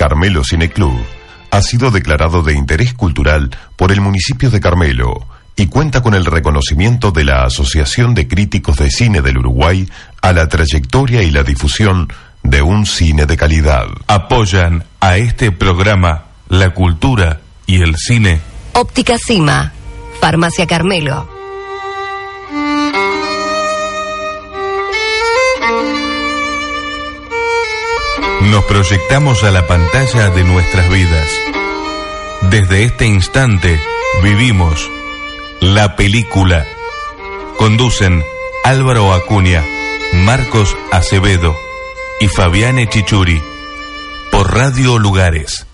Carmelo Cine Club ha sido declarado de interés cultural por el municipio de Carmelo y cuenta con el reconocimiento de la Asociación de Críticos de Cine del Uruguay a la trayectoria y la difusión de un cine de calidad. Apoyan a este programa la cultura y el cine. Óptica Cima, Farmacia Carmelo. Nos proyectamos a la pantalla de nuestras vidas. Desde este instante vivimos la película. Conducen Álvaro Acuña, Marcos Acevedo y Fabiane Chichuri por Radio Lugares.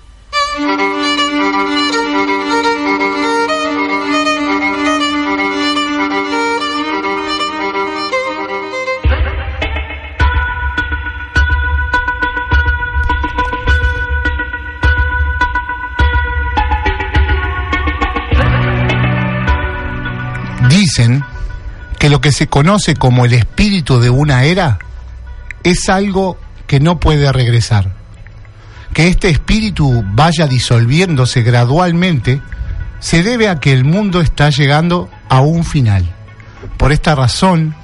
Que lo que se conoce como el espíritu de una era es algo que no puede regresar. Que este espíritu vaya disolviéndose gradualmente se debe a que el mundo está llegando a un final. Por esta razón,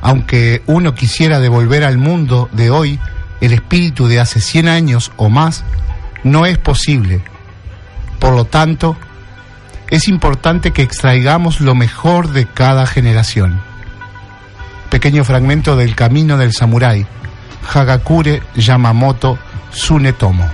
aunque uno quisiera devolver al mundo de hoy el espíritu de hace 100 años o más, no es posible. Por lo tanto, es importante que extraigamos lo mejor de cada generación. Pequeño fragmento del Camino del Samurái, Hagakure Yamamoto Tsunetomo.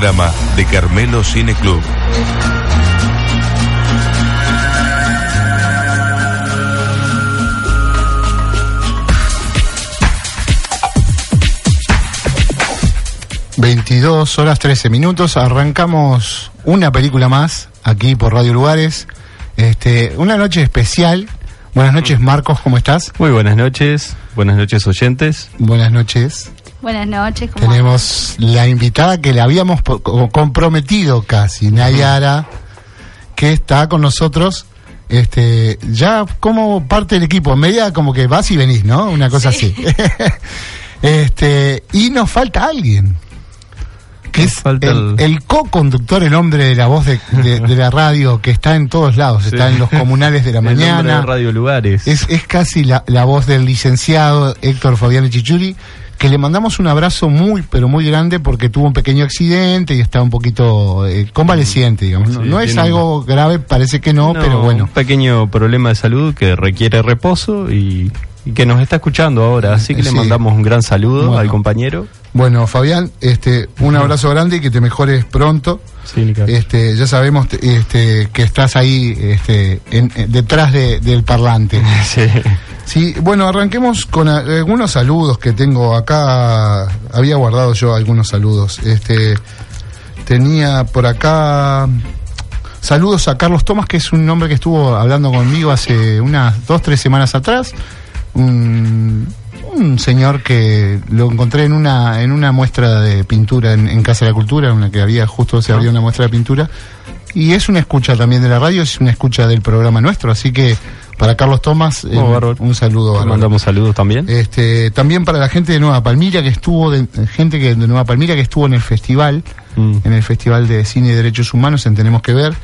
Programa de Carmelo Cine Club. ...22 horas 13 minutos... ...arrancamos una película más... ...aquí por Radio Lugares... Este, una noche especial... ...buenas noches Marcos, ¿cómo estás? Muy buenas noches, buenas noches oyentes. Buenas noches... Buenas noches. ¿cómo Tenemos la invitada que le habíamos comprometido casi, Nayara, que está con nosotros este ya como parte del equipo, en medida como que vas y venís, ¿no? Una cosa Sí. así. este Y nos falta alguien. Que Nos es falta el, el- el co-conductor, el hombre de la voz de, de- de la radio, que está en todos lados, está en los comunales de la El nombre mañana. de Radio Lugares. Es, es casi la, la voz del licenciado Héctor Fabián Chichuri, que le mandamos un abrazo muy, pero muy grande porque tuvo un pequeño accidente y está un poquito eh, convaleciente, digamos. No, Sí, no es tiene algo grave, parece que no, No, pero bueno. Un pequeño problema de salud que requiere reposo y, y que nos está escuchando ahora. Así que Sí. le mandamos un gran saludo Bueno. al compañero. Bueno, Fabián, este, un abrazo grande y que te mejores pronto. Sí. Este, ya sabemos te- este, que estás ahí este, en- en- detrás de- del parlante. Sí. Sí, bueno, arranquemos con algunos saludos que tengo acá. Había guardado yo algunos saludos. Este, tenía por acá saludos a Carlos Tomás, que es un hombre que estuvo hablando conmigo hace unas dos, tres semanas atrás. Un, un señor que lo encontré en una en una muestra de pintura en, en Casa de la Cultura, una que había justo se abrió una muestra de pintura. Y es una escucha también de la radio, es una escucha del programa nuestro, así que para Carlos Tomás, eh, Oh, un saludo. Bárbaro. mandamos saludos también. Este, también para la gente de Nueva Palmira que estuvo, de, gente que de Nueva Palmira que estuvo en el festival, Mm. en el Festival de Cine y Derechos Humanos en Tenemos que Ver,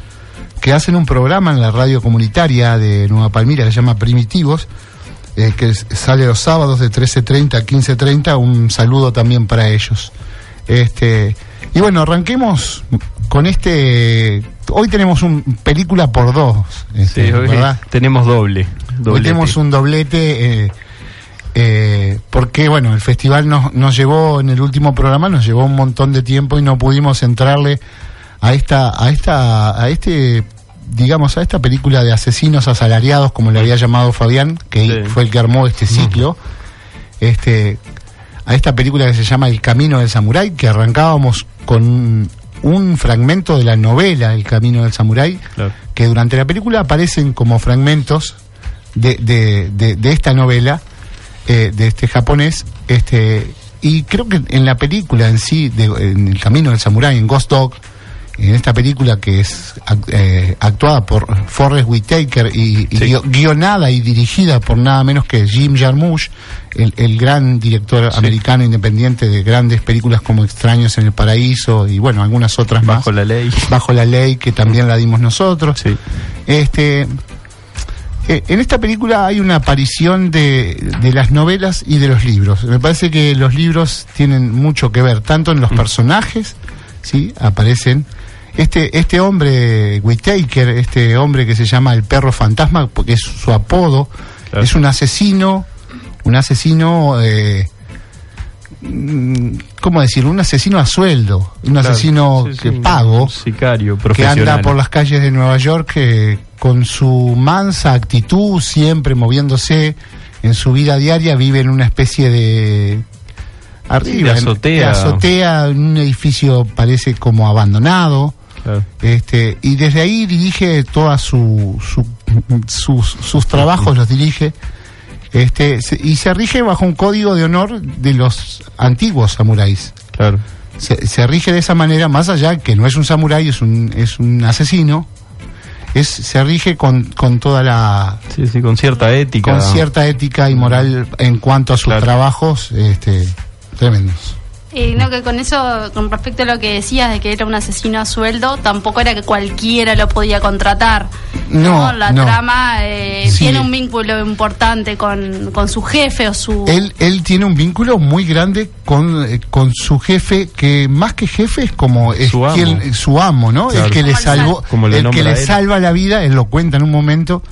que hacen un programa en la radio comunitaria de Nueva Palmira que se llama Primitivos, eh, que sale los sábados de 13.30 a 15.30, un saludo también para ellos. Este, y bueno, arranquemos con este, hoy tenemos un película por dos, este, Sí, hoy ¿verdad? tenemos doble. Hoy doblete. tenemos un doblete eh, eh, porque, bueno, el festival nos, nos llevó, en el último programa, nos llevó un montón de tiempo y no pudimos entrarle a esta, a esta, a este, digamos, a esta película de asesinos asalariados, como le había llamado Fabián, que Sí. fue el que armó este ciclo, este, a esta película que se llama El Camino del Samurái, que arrancábamos con un fragmento de la novela El Camino del Samurái, Claro. que durante la película aparecen como fragmentos de, de, de- de esta novela eh, de este japonés este y creo que en la película en sí de, en el camino del samurái en Ghost Dog en esta película que es eh, actuada por Forrest Whitaker y, y Sí. guio- guionada y dirigida por nada menos que Jim Jarmusch el, el gran director americano independiente de grandes películas como Extraños en el Paraíso y bueno algunas otras más Bajo la ley. bajo la ley que también la dimos nosotros. Sí. Este, eh, en esta película hay una aparición de, de las novelas y de los libros. Me parece que los libros tienen mucho que ver, tanto en los personajes, sí, aparecen. Este, este hombre, Whitaker, este hombre que se llama el perro fantasma, porque es su apodo, Claro. es un asesino, un asesino, eh, mm, ¿cómo decirlo? Un asesino a sueldo, un Claro. asesino Sí, que pago un Sicario, que anda por las calles de Nueva York eh, con su mansa actitud, siempre moviéndose en su vida diaria, vive en una especie de arriba, de en- azotea. de azotea, en un edificio parece como abandonado. Claro. Este, y desde ahí dirige todas su, su- sus, sus trabajos, los dirige. Este, y se rige bajo un código de honor de los antiguos samuráis Claro. se, se rige de esa manera, más allá que no es un samurái, es un, es un asesino, es, se rige con, con toda la Sí, sí, con cierta ética. con cierta ética y moral en cuanto a sus Claro. trabajos este, tremendos. Eh, no, que con eso, con respecto a lo que decías de que era un asesino a sueldo, tampoco era que cualquiera lo podía contratar. No, La no. trama eh, Sí. tiene un vínculo importante con, con su jefe o su... Él, él tiene un vínculo muy grande con, eh, con su jefe, que más que jefe es como es Su amo. quien- su amo, ¿no? Claro. El que le salvó, el que le salva la vida, él lo cuenta en un momento,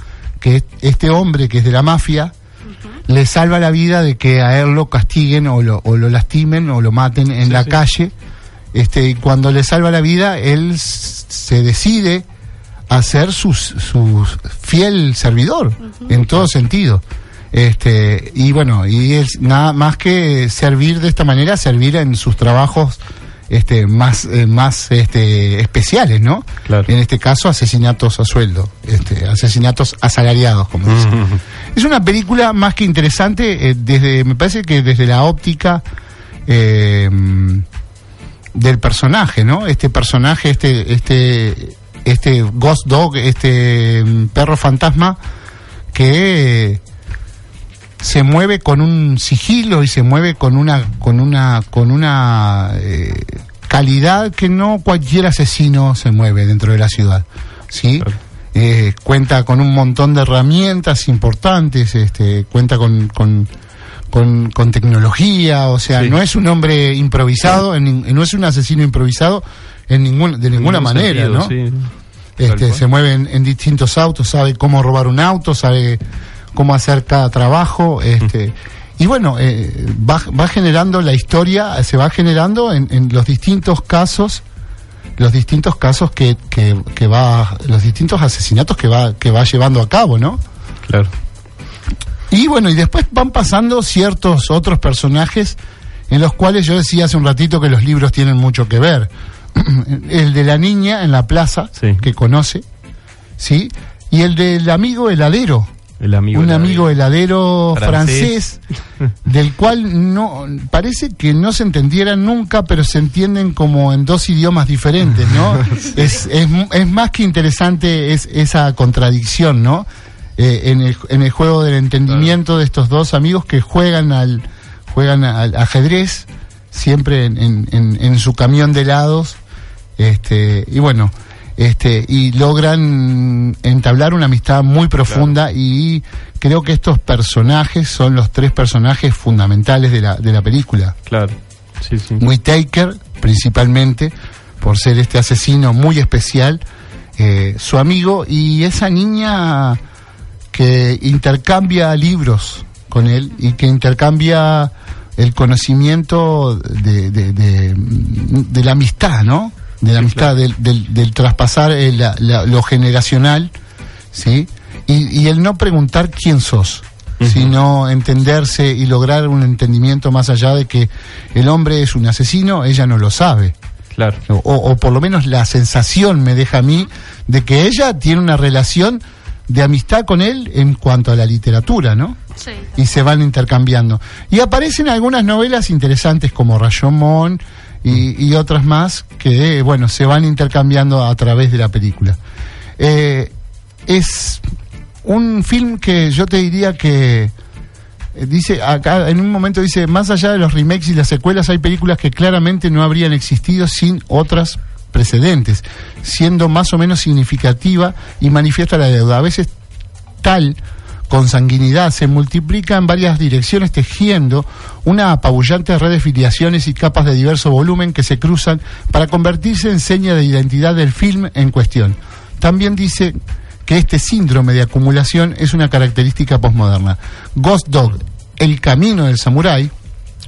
que es- este hombre que es de la mafia, le salva la vida de que a él lo castiguen o lo, o lo lastimen o lo maten en Sí, la sí. calle. Este, y cuando le salva la vida, él se decide a ser su, su fiel servidor, en todo sentido. Este, y bueno, y es nada más que servir de esta manera, servir en sus trabajos este, más, eh, más este, especiales, ¿no? Claro. En este caso, asesinatos a sueldo, este, asesinatos asalariados, como dicen. Es una película más que interesante, eh, desde, me parece que desde la óptica eh, del personaje, ¿no? Este personaje, este, este, este Ghost Dog, este mm, perro fantasma, que se mueve con un sigilo y se mueve con una, con una, con una eh, calidad que no cualquier asesino se mueve dentro de la ciudad, ¿sí? Claro. Eh, cuenta con un montón de herramientas importantes, este, cuenta con, con, con, con tecnología, o sea, Sí. no es un hombre improvisado, en nin- no es un asesino improvisado en ningún, de ninguna En manera, sentido, ¿no? sí. Este, se mueve en, en distintos autos, sabe cómo robar un auto, sabe cómo hacer cada trabajo, este, y bueno, eh, va, va generando la historia, se va generando en, en los distintos casos, los distintos casos que, que, que va, los distintos asesinatos que va, que va llevando a cabo, ¿no? Claro. Y bueno, y después van pasando ciertos otros personajes en los cuales yo decía hace un ratito que los libros tienen mucho que ver. el de la niña en la plaza, Sí. que conoce, ¿sí? Y el del amigo heladero, El amigo. un amigo heladero Francés. francés, del cual no parece que no se entendieran nunca, pero se entienden como en dos idiomas diferentes, ¿no? es, es, más que interesante es, esa contradicción, ¿no? Eh, en, el, en el juego del entendimiento de estos dos amigos que juegan al juegan al ajedrez siempre en, en- en- en su camión de helados este y bueno este y logran entablar una amistad muy profunda y creo que estos personajes son los tres personajes fundamentales de la, de la película Claro. Sí, sí. muy Taker principalmente por ser este asesino muy especial eh, su amigo y esa niña que intercambia libros con él y que intercambia el conocimiento de, de, de- de la amistad, ¿no? De la amistad, del, del, del traspasar eh, la- la- lo generacional, ¿sí? Y, y el no preguntar quién sos, sino entenderse y lograr un entendimiento más allá de que el hombre es un asesino, ella no lo sabe Claro. o, o por lo menos la sensación me deja a mí de que ella tiene una relación de amistad con él en cuanto a la literatura, ¿no? Sí. Y se van intercambiando. Y aparecen algunas novelas interesantes como Rashomon y, y otras más que, bueno, se van intercambiando a través de la película. Eh, es un film que yo te diría que eh, dice acá en un momento dice más allá de los remakes y las secuelas hay películas que claramente no habrían existido sin otras precedentes siendo más o menos significativa y manifiesta la deuda a veces tal consanguinidad se multiplica en varias direcciones tejiendo una apabullante red de filiaciones y capas de diverso volumen que se cruzan para convertirse en seña de identidad del film en cuestión. También dice que este síndrome de acumulación es una característica postmoderna. Ghost Dog, El camino del samurái,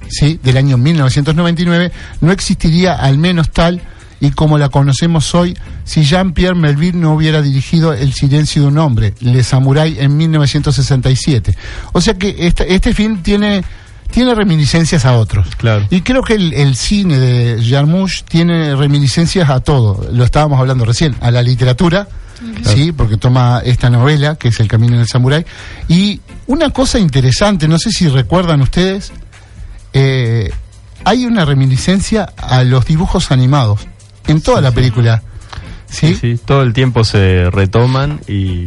¿sí? del año 1999, no existiría al menos tal y como la conocemos hoy si Jean-Pierre Melville no hubiera dirigido El silencio de un hombre, Le Samurai, en 1967. O sea que este, este film tiene, tiene reminiscencias a otros. Claro. Y creo que el, el cine de Jarmusch tiene reminiscencias a todo. Lo estábamos hablando recién, a la literatura, sí, porque toma esta novela que es El camino del samurái. Y una cosa interesante, no sé si recuerdan ustedes, eh, hay una reminiscencia a los dibujos animados en toda la película. ¿Sí? Sí, sí, todo el tiempo se retoman y,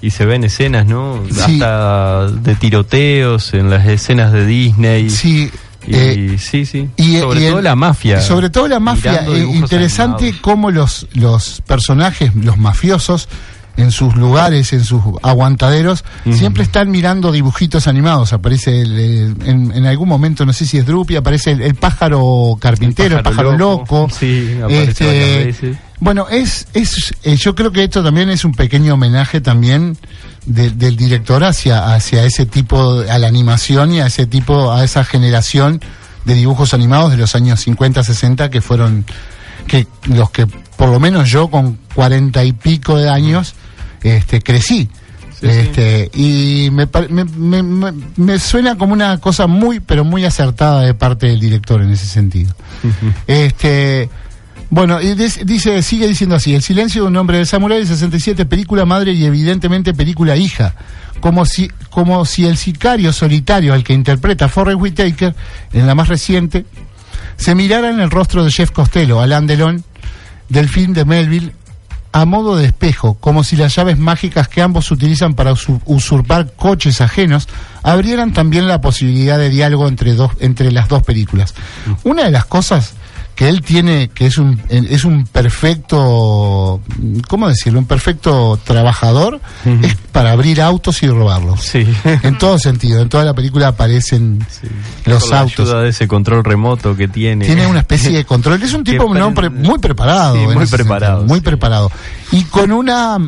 y se ven escenas, ¿no? Sí. Hasta de tiroteos en las escenas de Disney. Sí, Y Eh, sí, sí. y- sobre y el- todo la mafia. Sobre todo la mafia. Eh, interesante animados. cómo los, los personajes, los mafiosos, en sus lugares, en sus aguantaderos, siempre están mirando dibujitos animados. Aparece el, en, en algún momento, no sé si es Drupi, aparece el, el pájaro carpintero, el pájaro, loco. Sí, aparece Este, veces. Bueno, es, es eh, yo creo que esto también es un pequeño homenaje también de- del director hacia, hacia ese tipo, a la animación y a ese tipo, a esa generación de dibujos animados de los años 50, 60 que fueron, que los que por lo menos yo con cuarenta y pico de años, este, crecí. Sí, este, y me, me, me- me- suena como una cosa muy, pero muy acertada de parte del director en ese sentido. Este, bueno, y dice, sigue diciendo así, El silencio de un hombre de samurái, 67, película madre y evidentemente película hija. Como si, como si el sicario solitario al que interpreta Forrest Whitaker, en la más reciente, se mirara en el rostro de Jeff Costello, Alain Delon, del film de Melville, a modo de espejo, como si las llaves mágicas que ambos utilizan para usu- usurpar coches ajenos abrieran también la posibilidad de diálogo entre dos entre las dos películas. Una de las cosas que él tiene, que es un es un perfecto, ¿cómo decirlo? Un perfecto trabajador, es para abrir autos y robarlos. Sí. En todo sentido, en toda la película aparecen los Con la autos. ayuda de ese control remoto que tiene. Tiene una especie de control. Es un tipo no, pare- pre- muy preparado. Sí, muy preparado, sentido, muy sí. preparado. Y con una,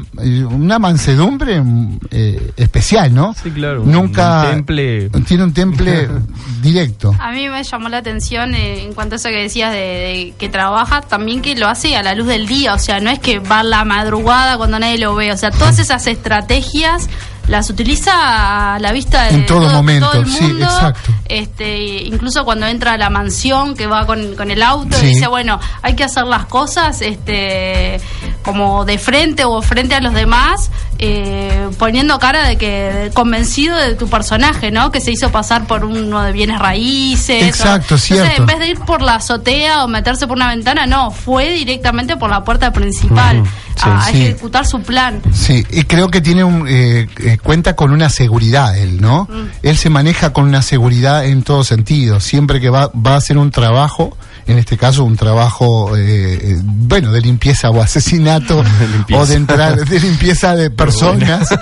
una mansedumbre mm, eh, especial, ¿no? Sí, claro. Nunca. Un temple. Tiene un temple directo. A mí me llamó la atención eh, en cuanto a eso que decías de, de que trabaja, también que lo hace a la luz del día, o sea, no es que va a la madrugada cuando nadie lo ve, o sea, todas esas estrategias las utiliza a la vista de En todo momento, el sí, mundo, exacto. Este, incluso cuando entra a la mansión que va con, con el auto Sí. y dice, bueno, hay que hacer las cosas este como de frente o frente a los demás, eh, poniendo cara de que convencido de tu personaje, ¿no? Que se hizo pasar por uno de bienes raíces. Exacto, o- cierto. Entonces, en vez de ir por la azotea o meterse por una ventana, no, fue directamente por la puerta principal sí. a Sí. ejecutar su plan. Sí, y creo que tiene un, eh, eh, cuenta con una seguridad él, ¿no? Mm. Él se maneja con una seguridad en todo sentido. Siempre que va, va a hacer un trabajo, en este caso un trabajo, eh, eh, bueno, de limpieza o asesinato, De limpieza. o de entrar, de limpieza de personas.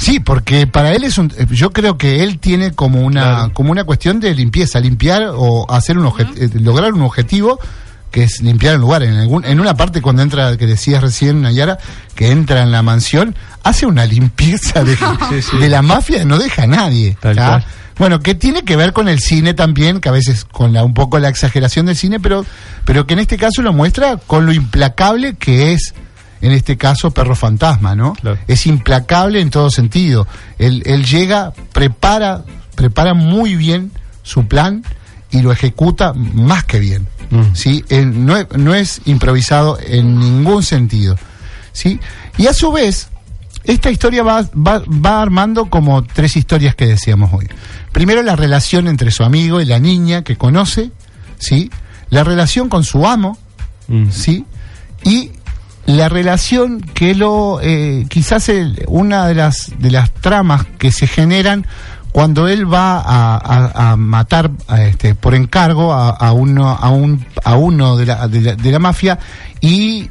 Sí, porque para él es un, eh, yo creo que él tiene como una, Claro. como una cuestión de limpieza, limpiar o hacer un eh, lograr un objetivo que es limpiar el lugar. En, algún, en una parte cuando entra, que decías recién, Nayara, que entra en la mansión, hace una limpieza de, Sí, sí. de la mafia, no deja a nadie. Bueno, que tiene que ver con el cine también, que a veces con la, un poco la exageración del cine, pero, pero que en este caso lo muestra con lo implacable que es, en este caso, Perro Fantasma, ¿no? Claro. Es implacable en todo sentido. Él, él llega, prepara, prepara muy bien su plan y lo ejecuta más que bien. Mm. ¿sí? Él no, es, no es improvisado en ningún sentido. ¿sí? Y a su vez, esta historia va, va, va armando como tres historias que decíamos hoy. Primero la relación entre su amigo y la niña que conoce, ¿sí? La relación con su amo, Mm. ¿sí? Y la relación que lo, eh, quizás el- una de las, de las tramas que se generan cuando él va a, a- a matar a este, por encargo a, uno, a, un, a uno de la, de, la, de la mafia y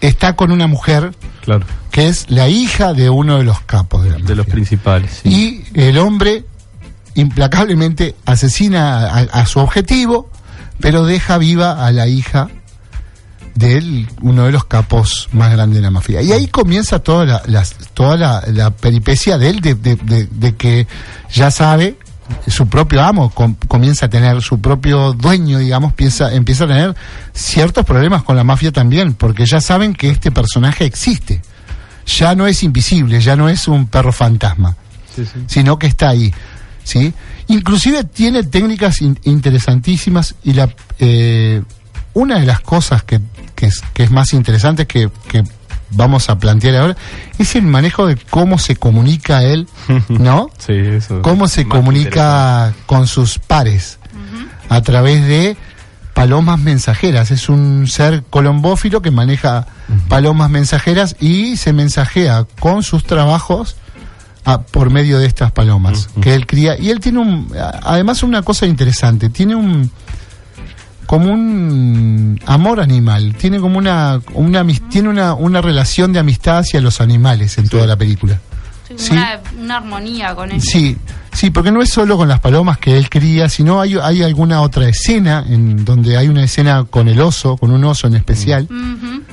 está con una mujer Claro. que es la hija de uno de los capos de la De los mafia. principales. sí. Y el hombre implacablemente asesina a, a su objetivo, pero deja viva a la hija de él, uno de los capos más grandes de la mafia. Y ahí comienza toda la, las- toda la, la peripecia de él, de, de- de- de que ya sabe, su propio amo com- comienza a tener, su propio dueño, digamos, piensa, empieza a tener ciertos problemas con la mafia también, porque ya saben que este personaje existe. Ya no es invisible, ya no es un perro fantasma Sí, sí. sino que está ahí. ¿sí? Inclusive tiene técnicas in- interesantísimas y la eh, una de las cosas que, que es, que es más interesante que, que vamos a plantear ahora es el manejo de cómo se comunica él, ¿no? Sí, eso. Cómo se comunica con sus pares a través de palomas mensajeras. Es un ser colombófilo que maneja palomas mensajeras y se mensajea con sus trabajos a- por medio de estas palomas que él cría. Y él tiene un, además una cosa interesante, tiene un como un amor animal, tiene como una, una tiene una, una relación de amistad hacia los animales en toda la película. Sí, Sí. Una, una armonía con eso. Sí, sí, porque no es solo con las palomas que él cría, sino hay, hay alguna otra escena en donde hay una escena con el oso, con un oso en especial,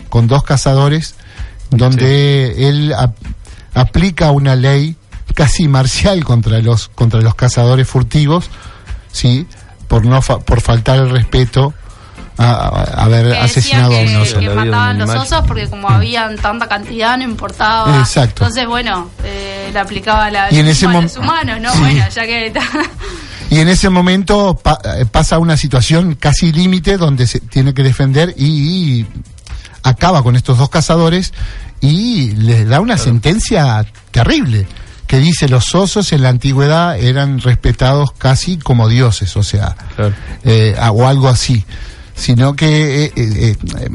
con dos cazadores, donde él ap- aplica una ley casi marcial contra los contra los cazadores furtivos, sí, por no fa- por faltar el respeto a, haber Que asesinado a un que, oso. que mataban los animal. osos porque como habían tanta cantidad no importaba. Exacto. Entonces, bueno, eh, le aplicaba la Y en ese a los humanos, ¿no? Sí. Bueno, ya que... Y en ese momento pa- eh, pasa una situación casi límite donde se tiene que defender y, y acaba con estos dos cazadores y les da una sentencia terrible que dice los osos en la antigüedad eran respetados casi como dioses, o sea, Claro. eh, o algo así, sino que eh, eh, eh,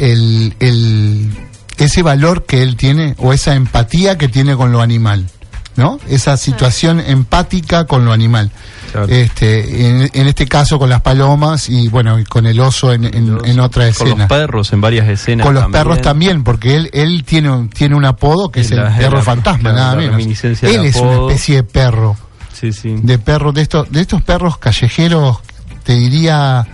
el, el- ese valor que él tiene o esa empatía que tiene con lo animal, ¿no? Esa situación empática con lo animal. Claro. Este, en, en este caso con las palomas y bueno, y con el oso en, en- en otra Con escena. los perros en varias escenas. Con los también. perros también, porque él, él tiene, un- tiene un apodo que Y es el perro la- fantasma, la- nada la menos. Él es una especie de perro Sí, sí. de perros, de estos, de estos perros callejeros, te diría,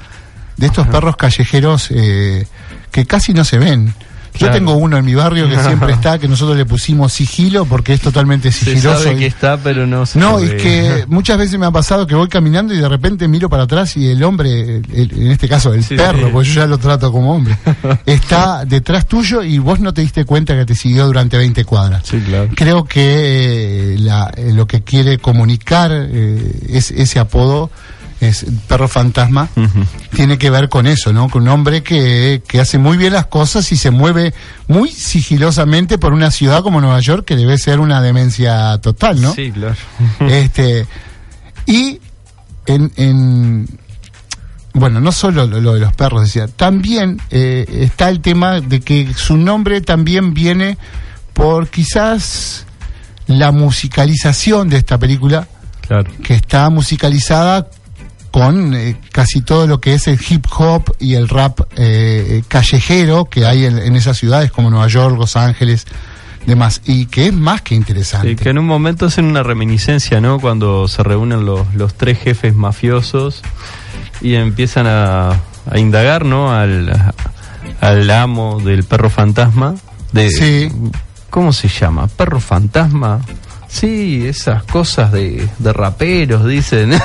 de estos perros callejeros eh, que casi no se ven. Yo tengo uno en mi barrio que siempre está, que nosotros le pusimos sigilo porque es totalmente Se sigiloso. sabe y- que está, pero no se no, ve. es que muchas veces me ha pasado que voy caminando y de repente miro para atrás y el hombre, el- en este caso el Sí, perro, sí. porque yo ya lo trato como hombre, está detrás tuyo y vos no te diste cuenta que te siguió durante 20 cuadras. Sí, claro. Creo que eh, la- eh, lo que quiere comunicar eh, es ese apodo es perro fantasma tiene que ver con eso, ¿no? Con un hombre que, que hace muy bien las cosas y se mueve muy sigilosamente por una ciudad como Nueva York que debe ser una demencia total, ¿no? Sí, claro. este y en, en- bueno no solo lo, lo de los perros decía también eh, está el tema de que su nombre también viene por quizás la musicalización de esta película claro. que está musicalizada con eh, casi todo lo que es el hip hop y el rap eh, callejero que hay en, en esas ciudades como Nueva York, Los Ángeles, demás, y que es más que interesante. Sí, que en un momento hacen una reminiscencia, ¿no? Cuando se reúnen los, los tres jefes mafiosos y empiezan a, a indagar, ¿no? Al, al amo del perro fantasma. De, Sí. ¿Cómo se llama? ¿Perro fantasma? Sí, esas cosas de, de raperos, dicen.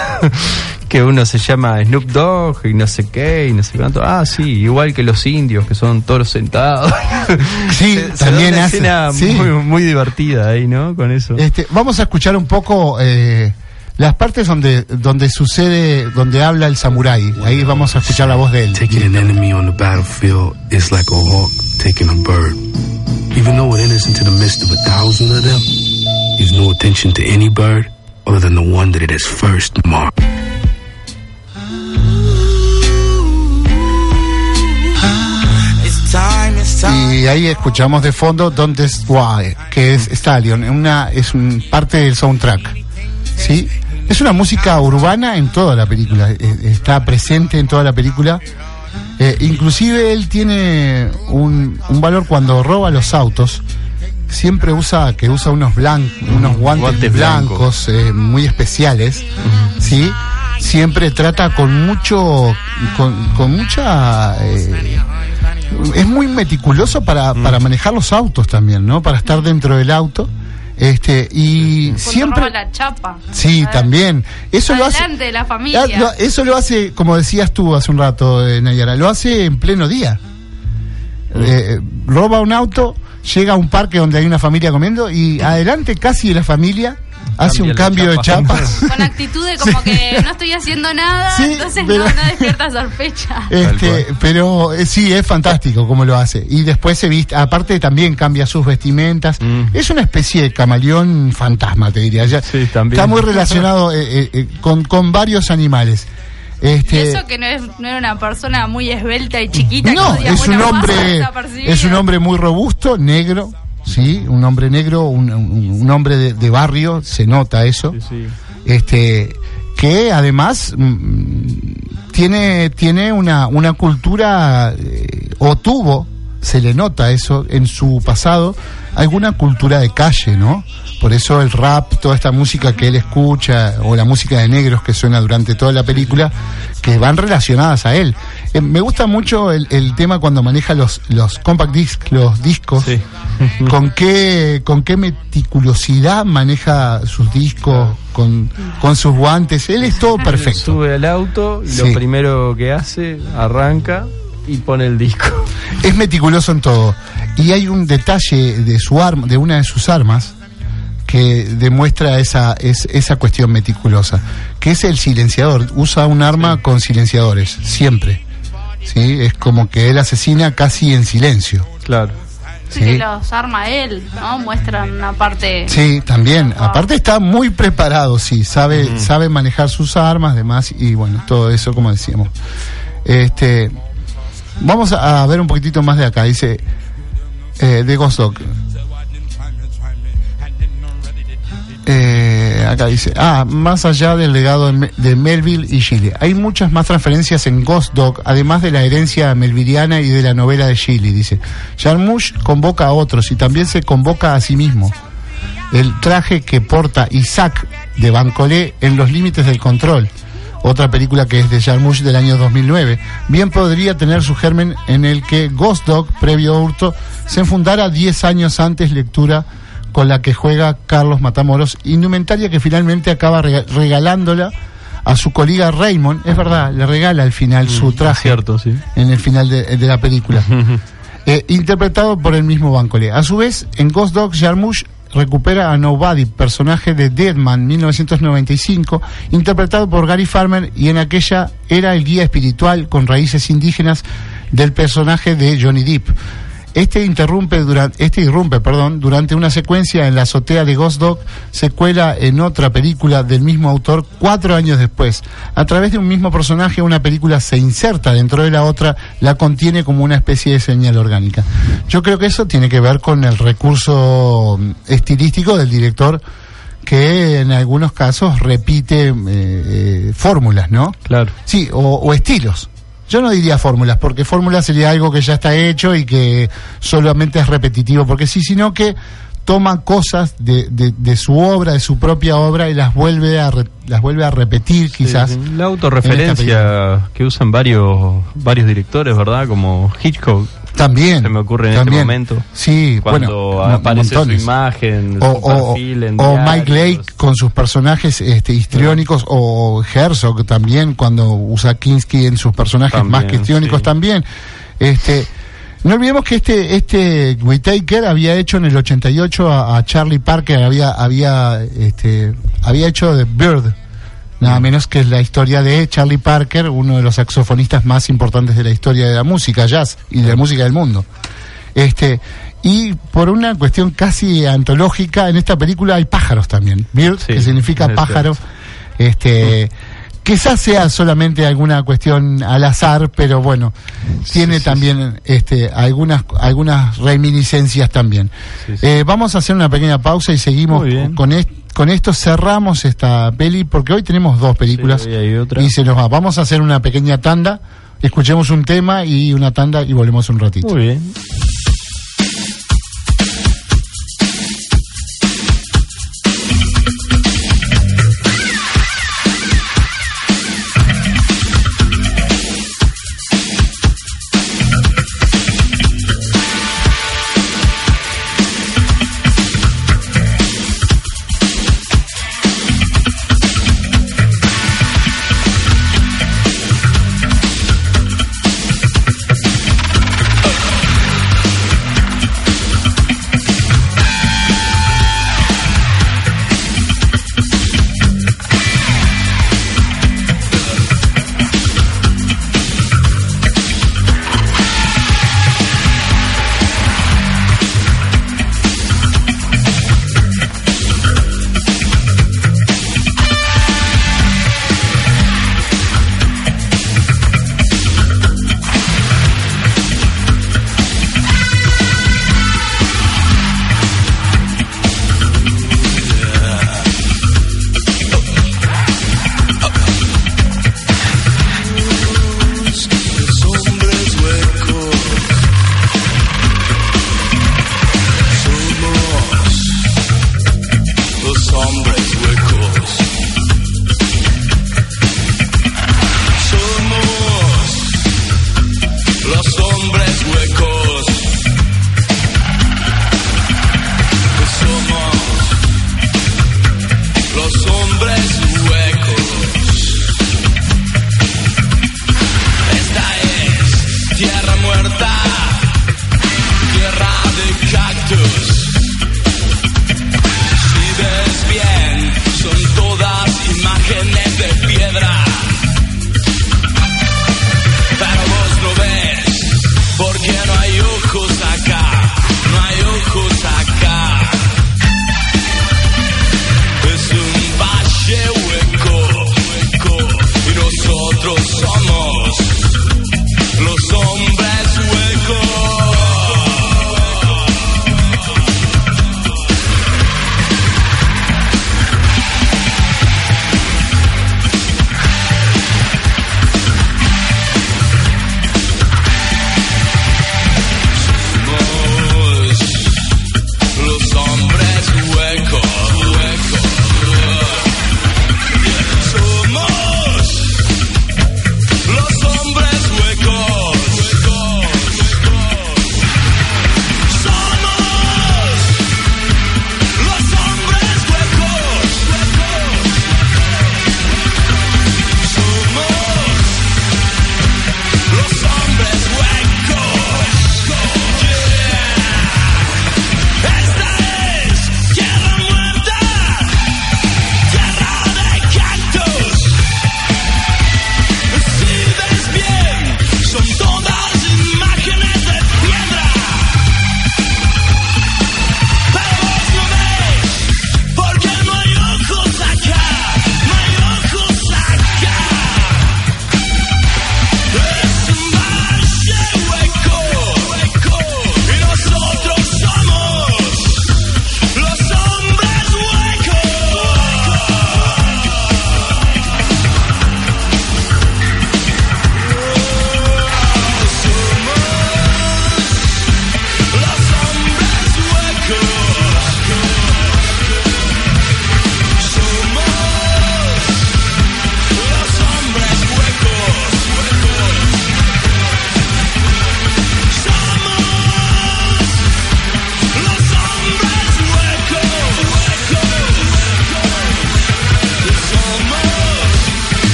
que uno se llama Snoop Dogg y no sé qué y no sé cuánto. Ah, sí, igual que los indios, que son toros sentados. Sí, Se- se también una hace, escena sí. muy, muy divertida ahí, ¿no? Con eso. Este, vamos a escuchar un poco eh, las partes donde donde sucede, donde habla el samurái. Ahí vamos a escuchar la voz de él. Taking an enemy on the battlefield is like a hawk taking a bird. Even though it enters into the midst of a thousand of them, gives no attention to any bird other than the one that it has first marked. Y ahí escuchamos de fondo Don't Why, que es Stallion, una es un parte del soundtrack. ¿Sí? Es una música urbana en toda la película, eh, está presente en toda la película. Eh, inclusive él tiene un, un valor cuando roba los autos. Siempre usa que usa unos blan- unos guantes, Guantes blancos eh, muy especiales, ¿sí? Siempre trata con mucho con, con mucha eh, es muy meticuloso para, para manejar los autos también, ¿no? Para estar dentro del auto. Este, y Cuando siempre. roba la chapa. Sí, también. Eso lo hace. Adelante de la familia. Ah, lo- eso lo hace, como decías tú hace un rato, eh, Nayara, lo hace en pleno día. Eh, roba un auto, llega a un parque donde hay una familia comiendo y adelante casi de la familia hace un cambio de chapa. chapas. Con actitud de como que no estoy haciendo nada, Sí, entonces pero- no, no despierta sospecha. Este, pero eh, sí, es fantástico como lo hace. Y después se viste, aparte también cambia sus vestimentas. Mm. Es una especie de camaleón fantasma, te diría. Ya- Sí, también. Está muy relacionado eh, eh, con, con varios animales. Y Este, eso que no, es, no era una persona muy esbelta y chiquita. no, que, digamos, es un hombre, es un hombre muy robusto, negro, ¿sí? Un hombre negro, un, un- un hombre de, de barrio, se nota eso. Este, que además mm, tiene, tiene una, una cultura, eh, o tuvo, se le nota eso en su pasado, alguna cultura de calle, ¿no? Por eso el rap, toda esta música que él escucha, o la música de negros que suena durante toda la película, que van relacionadas a él. Eh, me gusta mucho el, el tema cuando maneja los, los compact discs, los discos, con qué, con qué meticulosidad maneja sus discos, con, con sus guantes. Él es todo perfecto. Sube al auto y Sí. lo primero que hace, arranca y pone el disco. Es meticuloso en todo. Y hay un detalle de su arma, de una de sus armas, que demuestra esa, es- esa cuestión meticulosa, que es el silenciador. Usa un arma con silenciadores, siempre. ¿Sí? Es como que él asesina casi en silencio. Claro. Sí, que los arma él, ¿no? Muestran una parte. Sí, también. Aparte está muy preparado, sí, sabe, sabe manejar sus armas, demás, y bueno, todo eso como decíamos. Este, vamos a, ver un poquitito más de acá. Dice eh, de Ghost Dog. Eh, acá dice, ah, más allá del legado de, Me- de Melville y Chile. Hay muchas más transferencias en Ghost Dog, además de la herencia melviliana y de la novela de Chile, dice. Jarmusch convoca a otros y también se convoca a sí mismo. El traje que porta Isaac de Bancolé en los límites del control, otra película que es de Jarmusch del año 2009, bien podría tener su germen en el que Ghost Dog, previo a Hurto, se enfundara 10 años antes lectura con la que juega Carlos Matamoros, indumentaria que finalmente acaba rega- regalándola a su colega Raymond, es verdad, le regala al final su traje Cierto, sí. en el final de, de la película. Eh, interpretado por el mismo Bancolé. A su vez, en Ghost Dog, Jarmusch recupera a Nobody, personaje de Deadman 1995, interpretado por Gary Farmer y en aquella era el guía espiritual con raíces indígenas del personaje de Johnny Depp. Este interrumpe durante, este irrumpe, perdón, durante una secuencia en la azotea de Ghost Dog, secuela en otra película del mismo autor cuatro años después. A través de un mismo personaje, una película se inserta dentro de la otra, la contiene como una especie de señal orgánica. Yo creo que eso tiene que ver con el recurso mm, estilístico del director que en algunos casos repite eh, eh, fórmulas, ¿no? Claro. Sí, o, o estilos. Yo no diría fórmulas, porque fórmulas sería algo que ya está hecho y que solamente es repetitivo, porque sí, sino que toma cosas de, de, de su obra, de su propia obra, y las vuelve a, re- las vuelve a repetir quizás. Sí. La autorreferencia que usan varios varios directores, ¿verdad? Como Hitchcock. También. Se me ocurre en también. este momento. Sí, Cuando bueno, aparece su imagen, o, su o- perfil en o diarios. Mike Lake con sus personajes este, histriónicos o Herzog también cuando usa Kinski en sus personajes También, más que histriónicos sí. también este no olvidemos que este este Whittaker había hecho en el 88 a, a Charlie Parker había había este había hecho The Bird nada menos que es la historia de Charlie Parker uno de los saxofonistas más importantes de la historia de la música jazz y de la música del mundo. Este y por una cuestión casi antológica en esta película hay pájaros también. Bird Sí, que significa pájaro este quizás sea solamente alguna cuestión al azar pero bueno tiene también este algunas algunas reminiscencias también. Eh, vamos a hacer una pequeña pausa y seguimos con est- con esto cerramos esta peli porque hoy tenemos dos películas Sí, otra. y se nos va vamos a hacer una pequeña tanda escuchemos un tema y una tanda y volvemos un ratito Muy bien.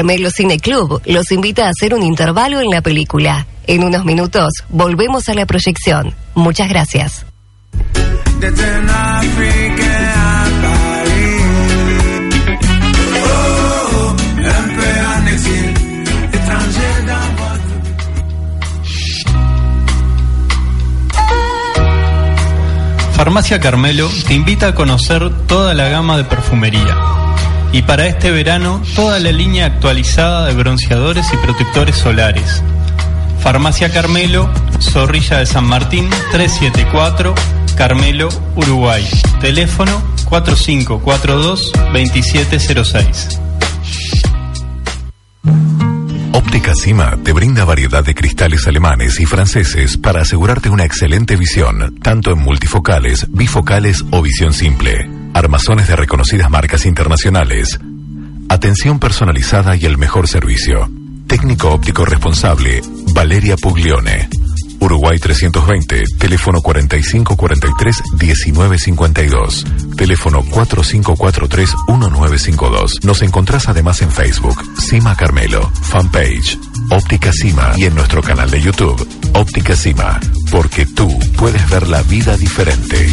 Carmelo Cine Club los invita a hacer un intervalo en la película. En unos minutos volvemos a la proyección. Muchas gracias. Oh, Farmacia Carmelo te invita a conocer toda la gama de perfumería. Y para este verano, toda la línea actualizada de bronceadores y protectores solares. Farmacia Carmelo, Zorrilla de San Martín, 374, Carmelo, Uruguay. Teléfono 4542-2706. Óptica Cima te brinda variedad de cristales alemanes y franceses para asegurarte una excelente visión, tanto en multifocales, bifocales o visión simple. Armazones de reconocidas marcas internacionales. Atención personalizada y el mejor servicio. Técnico óptico responsable, Valeria Puglione. Uruguay 320, teléfono 4543-1952, teléfono 4543-1952. Nos encontrás además en Facebook, Cima Carmelo, fanpage, Óptica Cima y en nuestro canal de YouTube, Óptica Cima, porque tú puedes ver la vida diferente.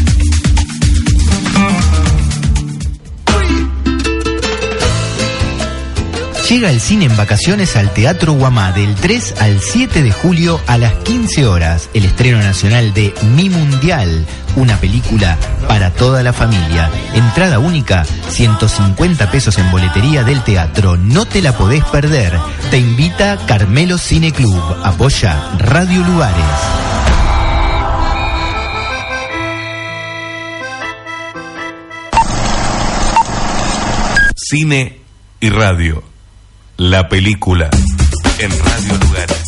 Llega el cine en vacaciones al Teatro Guamá del 3 al 7 de julio a las 15 horas. El estreno nacional de Mi Mundial, una película para toda la familia. Entrada única, 150 pesos en boletería del teatro. No te la podés perder. Te invita Carmelo Cine Club. Apoya Radio Lugares. Cine y radio. La película en Radio Lugares.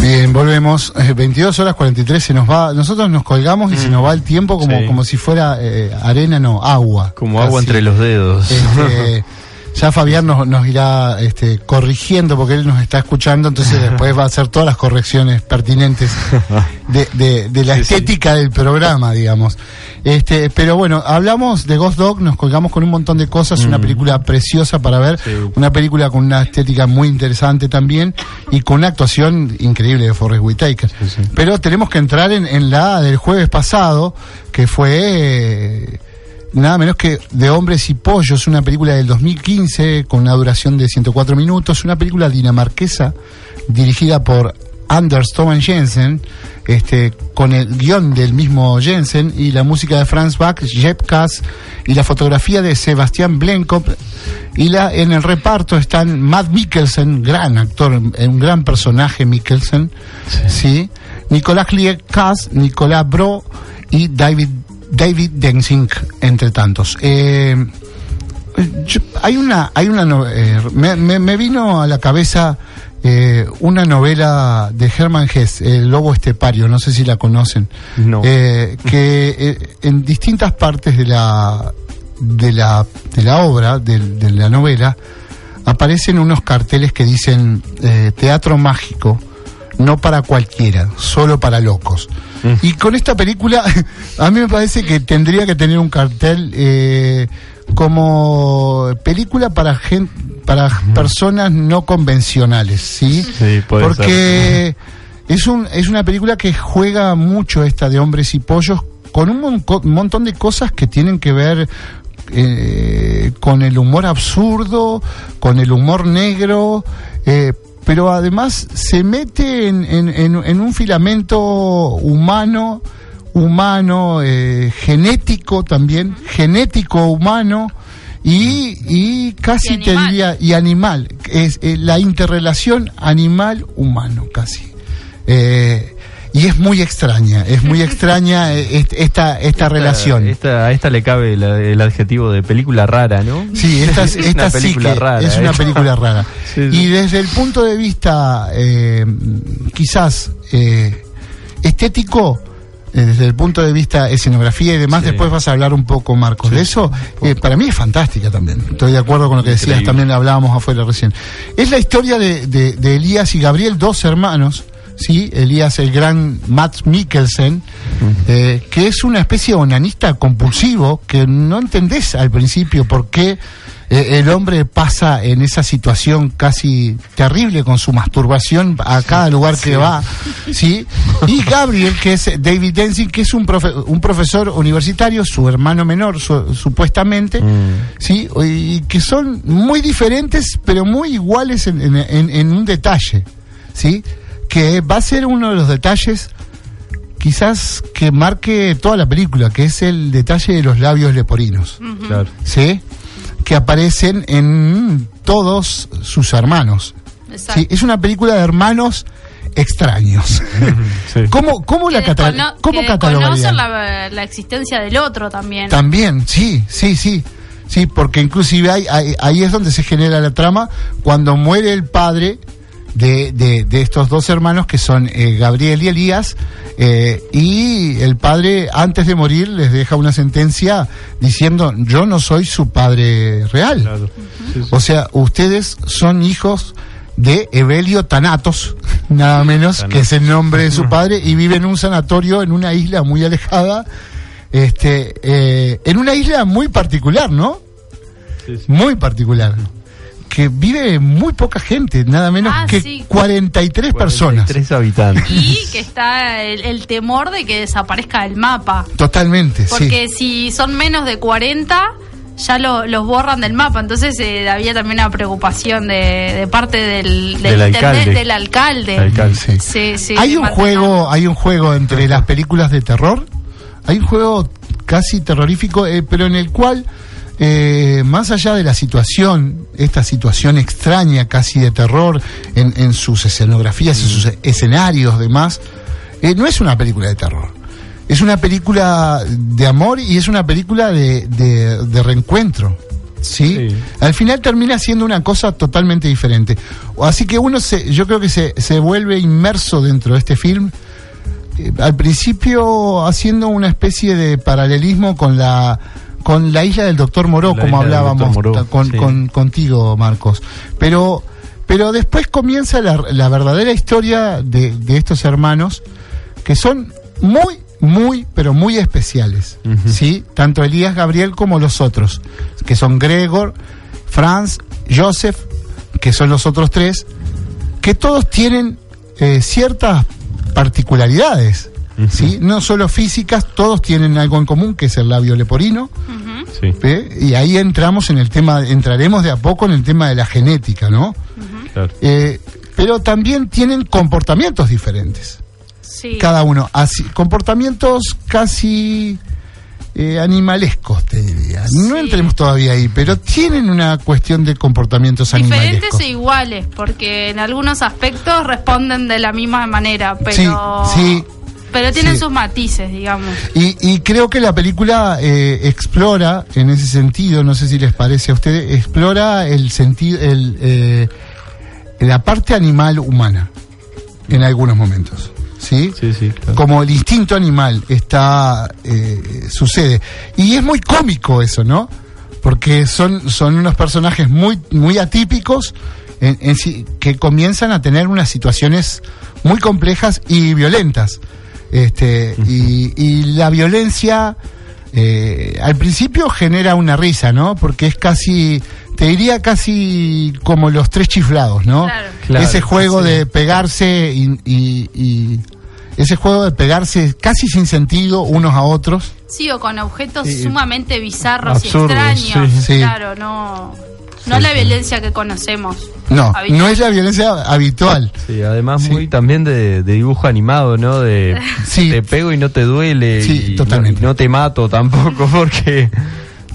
Bien, volvemos. Eh, 22 horas 43 se nos va. Nosotros nos colgamos y se nos va el tiempo como, Sí. como si fuera eh, arena, no, agua. Como agua entre los dedos. Este, ya Fabián nos, nos irá este, corrigiendo porque él nos está escuchando, entonces después va a hacer todas las correcciones pertinentes de, de- de la Sí, sí. estética del programa, digamos. Este, pero bueno, hablamos de Ghost Dog, nos colgamos con un montón de cosas, una película preciosa para ver. Sí. una película con una estética muy interesante también y con una actuación increíble de Forrest Whitaker. Pero tenemos que entrar en, en la del jueves pasado, que fue eh, nada menos que De Hombres y Pollos, una película del 2015 con una duración de 104 minutos, una película dinamarquesa dirigida por Anders Thomas Jensen, este, con el guion del mismo Jensen y la música de Franz Bach, Jeb Kass y la fotografía de Sebastián Blenkop y la en el reparto están Matt Mikkelsen, gran actor, un gran personaje Mikkelsen, sí, Nicolás Kass, Nicolás Bro y David David Densink, entre tantos. Eh, yo- hay una, hay una, eh, me, me- me vino a la cabeza eh, una novela de Hermann Hesse, El Lobo Estepario, no sé si la conocen, No. eh, que eh, en distintas partes de la, de la, de la obra, de, la novela, aparecen unos carteles que dicen teatro mágico, no para cualquiera, solo para locos. Y con esta película, a mí me parece que tendría que tener un cartel eh, como película para gen- para personas no convencionales, ¿sí? Sí, puede Porque es un es una película que juega mucho esta de hombres y pollos con un mon- un montón de cosas que tienen que ver eh, con el humor absurdo, con el humor negro, eh, pero además se mete en, en- en- en un filamento humano, humano, eh, genético también, genético humano. Y, y casi Y te diría, y animal, es eh, la interrelación animal-humano casi. Eh, y es muy extraña, es muy extraña eh, est- esta, esta relación. Esta, a esta le cabe la- el adjetivo de película rara, ¿no? Sí, esta, es- Es esta una sí película que rara, es ¿eh? una película rara. Sí, sí. Y desde el punto de vista eh, quizás eh, estético, eh, desde el punto de vista escenografía y demás, Sí. después vas a hablar un poco, Marcos, de eso. eh, para mí es fantástica también. Estoy de acuerdo con lo que decías, Increíble. también hablábamos afuera recién. Es la historia de, de- de Elías y Gabriel, dos hermanos. Sí, Elías, el gran Matt Mikkelsen, eh, que es una especie de onanista compulsivo que no entendés al principio por qué Eh, el hombre pasa en esa situación casi terrible con su masturbación a cada lugar que va, ¿sí? Y Gabriel, que es David Densing, que es un, profe- un profesor universitario, su hermano menor, su- supuestamente, ¿sí? Y que son muy diferentes, pero muy iguales en, en- en- en un detalle, ¿sí? Que va a ser uno de los detalles quizás que marque toda la película, que es el detalle de los labios leporinos. Claro. ¿sí? que aparecen en todos sus hermanos. Exacto. ¿sí? Es una película de hermanos extraños. ¿Cómo, cómo la que cata- descono- cómo que catalogarían? desconocen la, la existencia del otro también. También, sí, sí, sí. Sí, porque inclusive hay- hay- ahí es donde se genera la trama cuando muere el padre de, de- de estos dos hermanos que son eh, Gabriel y Elías eh, y el padre antes de morir les deja una sentencia diciendo yo no soy su padre real. O sea, ustedes son hijos de Evelio Tanatos, nada menos, que es el nombre de su padre, y vive en un sanatorio en una isla muy alejada, este, eh, en una isla muy particular, ¿no? Muy particular. Que vive muy poca gente, nada menos Ah, que sí. 43 personas. Tres habitantes. Y que está el, el temor de que desaparezca del mapa. Totalmente, sí. Porque si son menos de 40, ya lo- los borran del mapa. Entonces eh, había también una preocupación de, de parte del, del, Del intendente- alcalde. del alcalde. Alcalde. Sí. Sí, sí, hay un juego, hay un juego entre las películas de terror, hay un juego casi terrorífico, eh, pero en el cual eh, más allá de la situación, esta situación extraña casi de terror en, en sus escenografías, en sus escenarios, demás, eh, no es una película de terror. Es una película de amor y es una película de, de- de reencuentro. ¿sí? Al final termina siendo una cosa totalmente diferente. Así que uno se, yo creo que se, se vuelve inmerso dentro de este film. eh, al principio haciendo una especie de paralelismo con la con la isla del doctor Moró, La como hablábamos sí. con- contigo, Marcos. Pero, pero después comienza la, la verdadera historia de, de estos hermanos, que son muy, muy, pero muy especiales. ¿sí? Tanto Elías Gabriel como los otros, que son Gregor, Franz, Joseph, que son los otros tres, que todos tienen eh, ciertas particularidades. ¿Sí? No solo físicas, todos tienen algo en común, que es el labio leporino. Sí. ¿ve? Y ahí entramos en el tema, entraremos de a poco en el tema de la genética, ¿no? Claro. Eh, pero también tienen comportamientos diferentes, Sí. cada uno, así, comportamientos casi eh, animalescos, te diría. No entremos todavía ahí, pero tienen una cuestión de comportamientos Diferentes animalescos. e iguales, porque en algunos aspectos responden de la misma manera, pero, Sí, sí. Pero tienen sí. sus matices, digamos. Y, y creo que la película eh, explora, en ese sentido, no sé si les parece a ustedes, explora el sentido, el, eh, la parte animal humana en algunos momentos. ¿Sí? Sí, sí, claro. Como el instinto animal está eh, sucede. Y es muy cómico eso, ¿no? Porque son, son unos personajes muy, muy atípicos en- en sí- que comienzan a tener unas situaciones muy complejas y violentas. Este, y, y la violencia eh, al principio genera una risa, ¿no? Porque es casi, te diría casi como los tres chiflados, ¿no? Claro. Claro, ese juego sí. de pegarse y, y- y- ese juego de pegarse casi sin sentido unos a otros. Sí, o con objetos Sí. sumamente bizarros Absurdos, y extraños. sí. Sí. Claro, no, no la violencia que conocemos. No, Habitual. no es la violencia habitual. Sí, además Sí. muy también de, de dibujo animado, ¿no? De Sí. te pego y no te duele Sí, y totalmente. No, y no te mato tampoco porque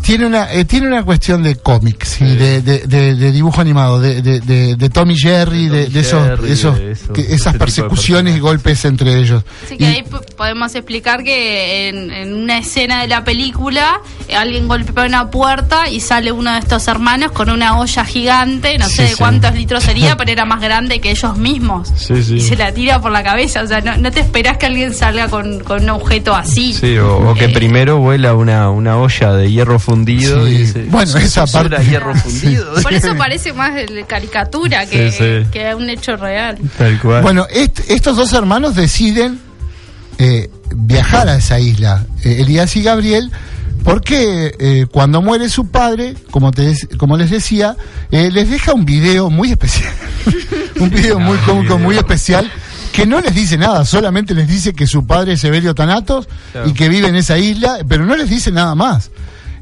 Tiene una, eh, tiene una cuestión de cómics, sí, de, de- de- de dibujo animado, de, de, de, de Tommy Jerry, de, De Tom de esos, Jerry, esos, de esos- que- esas persecuciones y golpes entre ellos. Así que Y- ahí podemos explicar que en, en una escena de la película eh, alguien golpea una puerta y sale uno de estos hermanos con una olla gigante, no sé de sí. cuántos litros sería, pero era más grande que ellos mismos. Sí, sí. Y se la tira por la cabeza, o sea, no, no te esperás que alguien salga con, con un objeto así. Sí, o, o que Eh, primero vuela una, una olla de hierro fundido Sí. y Bueno, esa "Eso era parte- hierro fundido. Por eso parece más de caricatura que, Sí, sí. que un hecho real. Tal cual. Bueno, est- estos dos hermanos deciden eh, viajar a esa isla, eh, Elías y Gabriel, Porque eh, cuando muere su padre, como, te, como les decía, eh, les deja un video muy especial. un video muy cómico, muy especial, que no les dice nada, solamente les dice que su padre es Severio Thanatos Claro. y que vive en esa isla, pero no les dice nada más.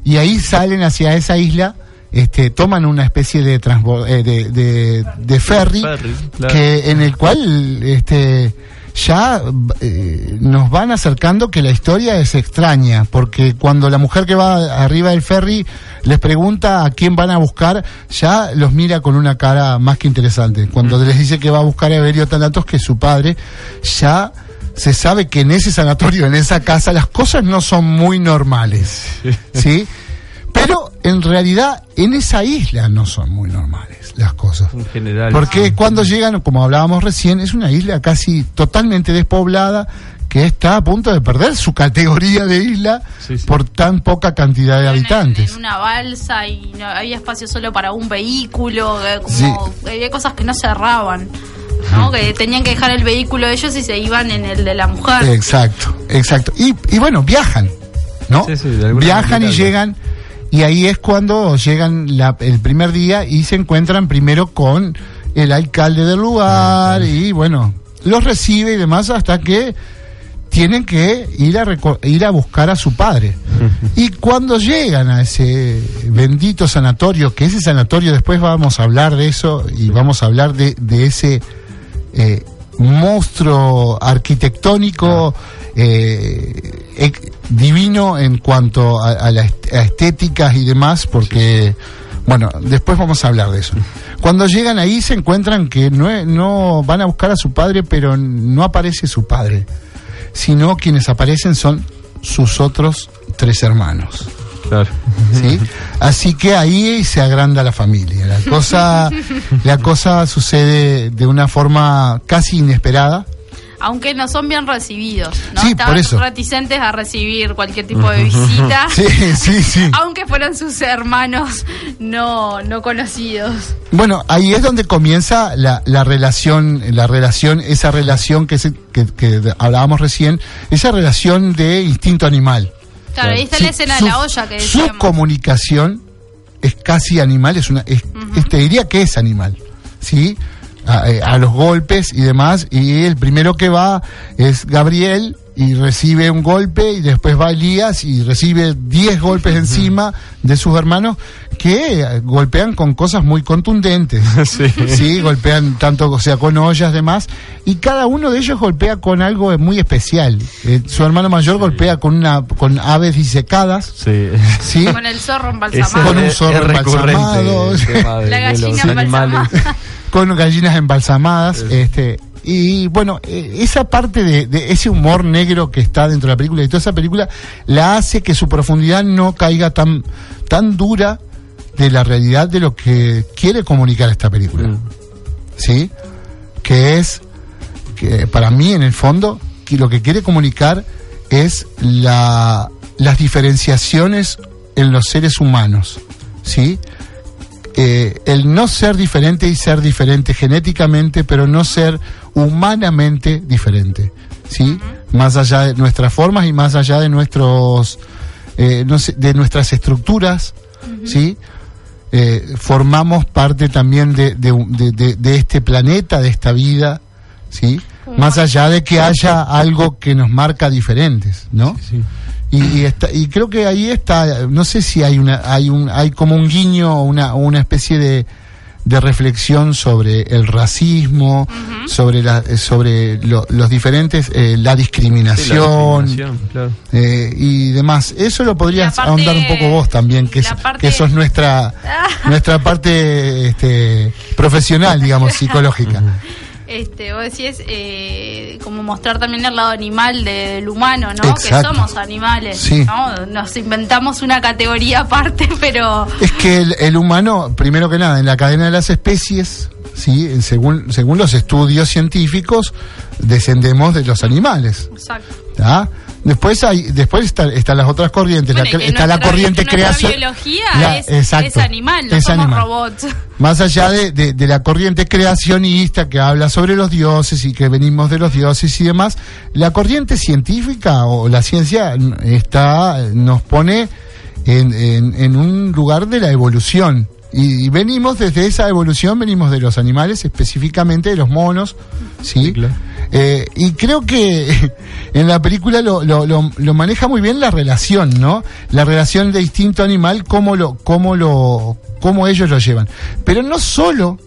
Y ahí salen hacia esa isla, este, toman una especie de, transbo- eh, de, de- de ferry, Ferry, claro. que en el cual este, ya eh, nos van acercando que la historia es extraña, porque cuando la mujer que va arriba del ferry les pregunta a quién van a buscar, ya los mira con una cara más que interesante. Cuando les dice que va a buscar a Everio Thanatos, que es su padre, ya se sabe que en ese sanatorio, en esa casa, las cosas no son muy normales. ¿Sí? Pero en realidad en esa isla no son muy normales las cosas. En general. Porque cuando llegan, como hablábamos recién, es una isla casi totalmente despoblada que está a punto de perder su categoría de isla Sí, sí. por tan poca cantidad de En- habitantes. En, una balsa y no, había espacio solo para un vehículo, eh, como Sí. había cosas que no cerraban, ¿no? que tenían que dejar el vehículo de ellos y se iban en el de la mujer. Exacto, exacto. Y, y bueno, viajan, ¿no? Sí, sí, viajan y llegan, y ahí es cuando llegan la- el primer día y se encuentran primero con el alcalde del lugar y bueno, los recibe y demás hasta que tienen que ir a, ir a buscar a su padre. Y cuando llegan a ese bendito sanatorio, que ese sanatorio después vamos a hablar de eso y vamos a hablar de, de ese eh, monstruo arquitectónico eh, ec- divino en cuanto a, a la est- a estéticas y demás, porque, bueno, después vamos a hablar de eso. Cuando llegan ahí se encuentran que no, no van a buscar a su padre, pero no aparece su padre, sino quienes aparecen son sus otros tres hermanos. Claro. ¿sí? Así que ahí se agranda la familia. La cosa, la cosa sucede de una forma casi inesperada. Aunque no son bien recibidos, ¿no? Sí, Estaban por eso. reticentes a recibir cualquier tipo de visita. Sí, sí, sí. Aunque fueran sus hermanos no, no conocidos. Bueno, ahí es donde comienza la, la relación, la relación, esa relación que, se- que, que hablábamos recién, esa relación de instinto animal. Claro, ahí está Sí, la escena su- de la olla que Su comunicación es casi animal, es una, es- es- te diría que es animal, ¿sí? A, eh, a los golpes y demás, y el primero que va es Gabriel y recibe un golpe y después va Elías y recibe 10 golpes encima de sus hermanos que golpean con cosas muy contundentes. Sí. golpean tanto, o sea, con ollas, demás, y cada uno de ellos golpea con algo muy especial. Eh, su hermano mayor golpea con una con aves disecadas, Sí. ¿sí? Con el zorro embalsamado. Con un zorro embalsamado. La gallina embalsamada. con gallinas embalsamadas, este y bueno, eh, esa parte de, de ese humor negro que está dentro de la película y toda esa película la hace que su profundidad no caiga tan tan dura de la realidad de lo que quiere comunicar esta película. Mm. ¿Sí? Que es que para mí en el fondo que lo que quiere comunicar es la las diferenciaciones en los seres humanos, ¿sí? eh, el no ser diferente y ser diferente genéticamente, pero no ser humanamente diferente, ¿sí? Más allá de nuestras formas y más allá de nuestros, eh, no sé, de nuestras estructuras, ¿sí? Eh, formamos parte también de, de, de- de- de este planeta, de esta vida, ¿sí? Más allá de que haya algo que nos marca diferentes, ¿no? Y, y, está- y creo que ahí está, no sé si hay una, hay un, hay como un guiño, o una, o una especie de, de reflexión sobre el racismo, sobre la, eh, sobre lo- los diferentes, eh, la Sí, discriminación, la discriminación, claro. eh, y demás. Eso lo podrías Y aparte- ahondar un poco vos también, que, la es- parte- que eso es nuestra, nuestra parte este, profesional, digamos, psicológica. Este, vos decís eh, como mostrar también el lado animal de- del humano, ¿no? Exacto. Que somos animales, Sí. ¿no? Nos inventamos una categoría aparte, pero Es que el, el humano, primero que nada, en la cadena de las especies, sí, según, según los estudios científicos, descendemos de los animales. exacto. ¿tá? Después hay, después está- están las otras corrientes. Bueno, la, está la corriente creación. biología La- es, exacto, es animal, no es somos animal. robots. Más allá de, de- de la corriente creacionista que habla sobre los dioses y que venimos de los dioses y demás, la corriente científica o la ciencia está, nos pone en, en- en un lugar de la evolución. Y, y venimos desde esa evolución, venimos de los animales, específicamente de los monos, ¿sí? Eh, y creo que en la película lo, lo, lo- lo maneja muy bien la relación, ¿no? La relación de instinto animal, cómo lo, cómo lo, cómo ellos lo llevan. Pero no solo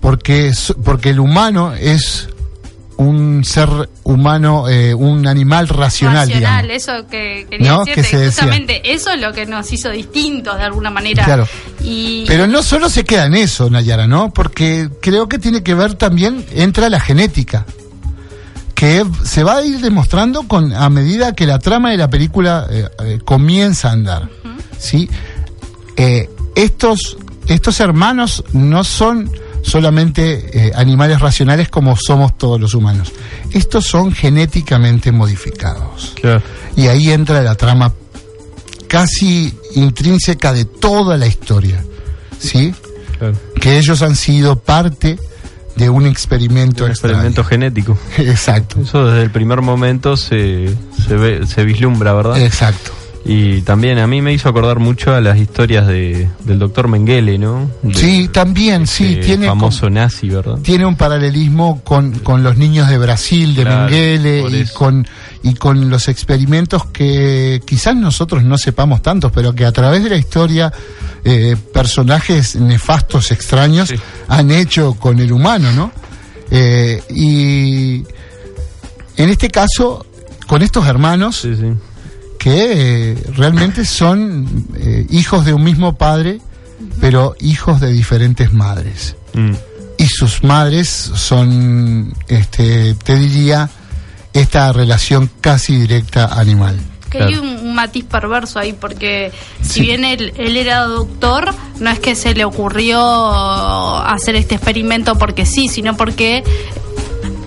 porque, porque el humano es un ser humano, eh, un animal racional, Racional, digamos. eso que quería ¿No? decirte, Que se decía. justamente eso es lo que nos hizo distintos de alguna manera. Claro. Y Pero no solo se queda en eso, Nayara, ¿no? Porque creo que tiene que ver también, entra la genética, que se va a ir demostrando con a medida que la trama de la película eh, eh, comienza a andar, ¿sí? Eh, estos, estos hermanos no son solamente eh, animales racionales como somos todos los humanos. Estos son genéticamente modificados. Y ahí entra la trama casi intrínseca de toda la historia, ¿sí? Que ellos han sido parte de un experimento Un experimento genético. Exacto. Eso desde el primer momento se, se ve, se vislumbra, ¿verdad? Exacto. Y también a mí me hizo acordar mucho a las historias de, del doctor Mengele, ¿no? De- Sí, también, sí, ese tiene famoso nazi, ¿verdad? tiene un paralelismo con, con los niños de Brasil, de Claro, Mengele, y con, y con los experimentos que quizás nosotros no sepamos tantos, pero que a través de la historia eh, personajes nefastos, extraños, han hecho con el humano, ¿no? Eh, y en este caso, con estos hermanos, que eh, realmente son hijos de un mismo padre, pero hijos de diferentes madres. Mm. Y sus madres son, este, te diría, esta relación casi directa animal. Que hay un, matiz perverso ahí, porque si bien él, él era doctor, no es que se le ocurrió hacer este experimento porque sí, sino porque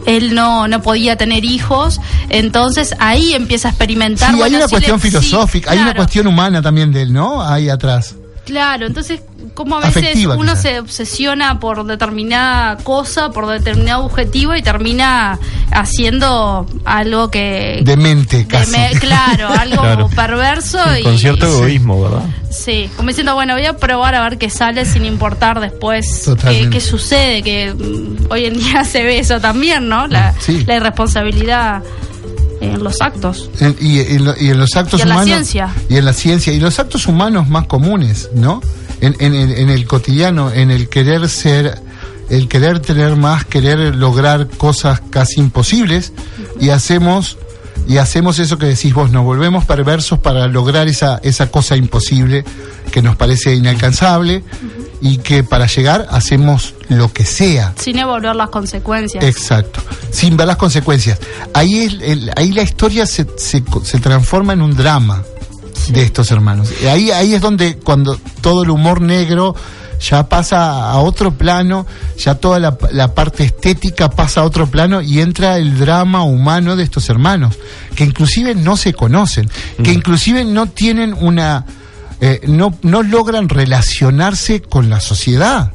él no, no podía tener hijos, entonces ahí empieza a experimentar. Sí, hay una cuestión le- sí, filosófica, hay una cuestión humana también de él, ¿no? Ahí atrás. Claro, entonces, como a veces Afectiva, uno quizás. se obsesiona por determinada cosa, por determinado objetivo y termina haciendo algo que... Demente, de casi. me- claro, algo Claro. perverso y... Con cierto egoísmo, ¿verdad? Sí, como diciendo, bueno, voy a probar a ver qué sale sin importar después qué, sucede, que mm, hoy en día se ve eso también, ¿no? La, Sí. la irresponsabilidad en los actos. En- y, en lo- y en los actos Y en la humanos. ciencia. Y en la ciencia. Y los actos humanos más comunes, ¿no? En, en el- en el cotidiano, en el querer ser, el querer tener más, querer lograr cosas casi imposibles. Y hacemos. Y hacemos eso que decís vos, nos volvemos perversos para lograr esa, esa cosa imposible que nos parece inalcanzable y que para llegar hacemos lo que sea. Sin evaluar las consecuencias. Exacto, sin ver las consecuencias. Ahí, es el- ahí la historia se, se, se transforma en un drama de estos hermanos. Y Ahí, ahí es donde cuando todo el humor negro ya pasa a otro plano, ya toda la, la parte estética pasa a otro plano y entra el drama humano de estos hermanos, que inclusive no se conocen, que inclusive no tienen una... eh, no, no logran relacionarse con la sociedad.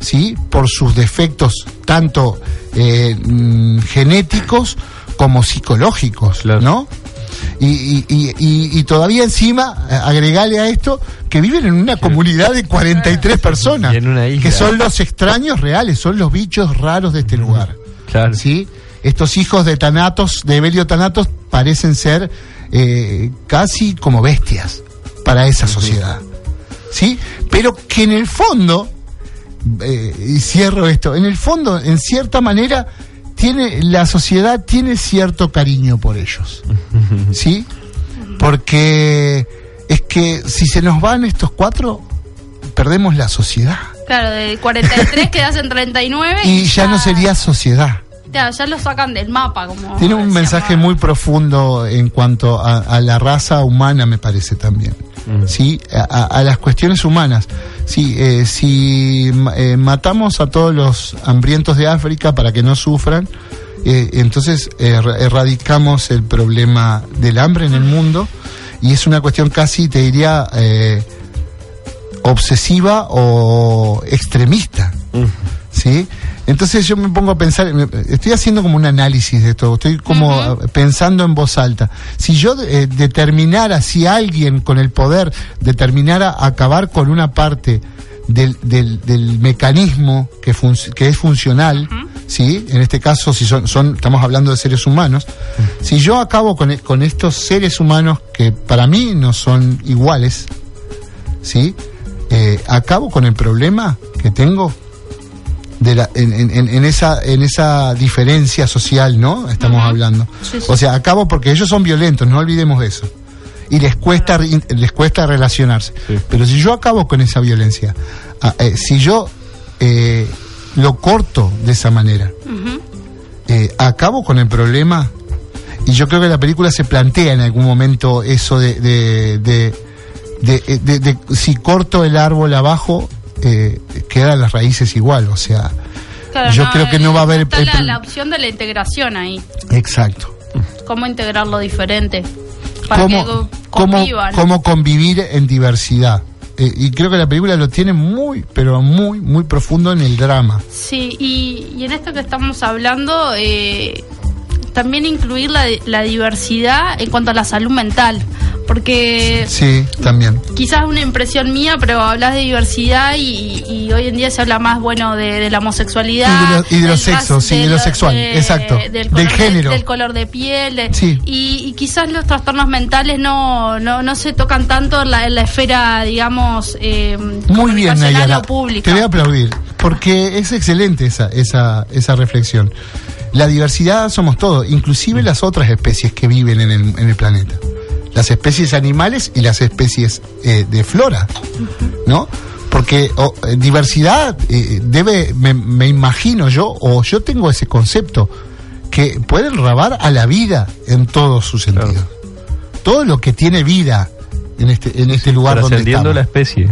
¿sí? Por sus defectos tanto eh, mm, genéticos como psicológicos, ¿no? Y, y- y- y- y todavía encima, eh, agregale a esto, que viven en una comunidad de 43 personas, que son los extraños reales, son los bichos raros de este lugar. Claro. ¿sí? Estos hijos de Tanatos, de Belio Tanatos, parecen ser eh, casi como bestias para esa sociedad. ¿Sí? Pero que en el fondo, eh, y cierro esto, en el fondo, en cierta manera, tiene, la sociedad tiene cierto cariño por ellos. ¿Sí? Porque es que si se nos van estos cuatro, perdemos la sociedad. Claro, de 43 quedas en 39 Y ya no sería sociedad. Ya, ya lo sacan del mapa. como Tiene un mensaje muy profundo en cuanto a, a la raza humana, me parece también. ¿Sí? A, las cuestiones humanas. Sí, eh, si eh, matamos a todos los hambrientos de África para que no sufran, eh, entonces eh, er- erradicamos el problema del hambre en el mundo y es una cuestión casi, te diría, eh, obsesiva o extremista. ¿sí? Entonces yo me pongo a pensar, me- estoy haciendo como un análisis de esto, estoy como eh, pensando en voz alta. Si yo eh, determinara, si alguien con el poder determinara acabar con una parte del, del, del mecanismo que, que es funcional, ¿sí? En este caso, si son, son, estamos hablando de seres humanos, si yo acabo con, con estos seres humanos que para mí no son iguales, ¿sí? Eh, acabo con el problema que tengo de la, en, en- en- en esa en esa diferencia social, ¿no? Estamos hablando. Sí, sí. O sea, acabo porque ellos son violentos, no olvidemos eso. Y les cuesta les cuesta relacionarse. Pero si yo acabo con esa violencia, ah, eh, si yo eh, lo corto de esa manera, eh, acabo con el problema y yo creo que la película se plantea en algún momento eso de de, de, de- eh, de- de- si corto el árbol abajo eh, quedan las raíces igual o sea Claro, yo creo que no va a haber Está la, opción de la integración ahí. exacto Cómo integrarlo diferente. Para cómo, que cómo, cómo convivir en diversidad Eh, y creo que la película lo tiene muy pero muy muy profundo en el drama Sí, y, y en esto que estamos hablando, eh, también incluir la, la diversidad en cuanto a la salud mental. Porque sí también quizás es una impresión mía, pero hablas de diversidad y, y hoy en día se habla más, bueno, de, de la homosexualidad. Y de los sexos, sí, de lo sexual, exacto, Del, color género. del color de piel. de- Sí. y, y quizás los trastornos mentales no, no, no se tocan tanto en la, en la esfera, digamos, eh, Muy bien, Nayara. o pública. Te voy a aplaudir, porque es excelente esa, esa, esa reflexión. La diversidad somos todos, inclusive las otras especies que viven en el, en el planeta. Las especies animales y las especies eh, de flora, ¿no? Porque eh, diversidad eh, debe, me, me imagino yo, o yo tengo ese concepto, que puede enrabar a la vida en todos sus sentidos. Todo lo que tiene vida en este, en este lugar donde Trascendiendo estamos la especie.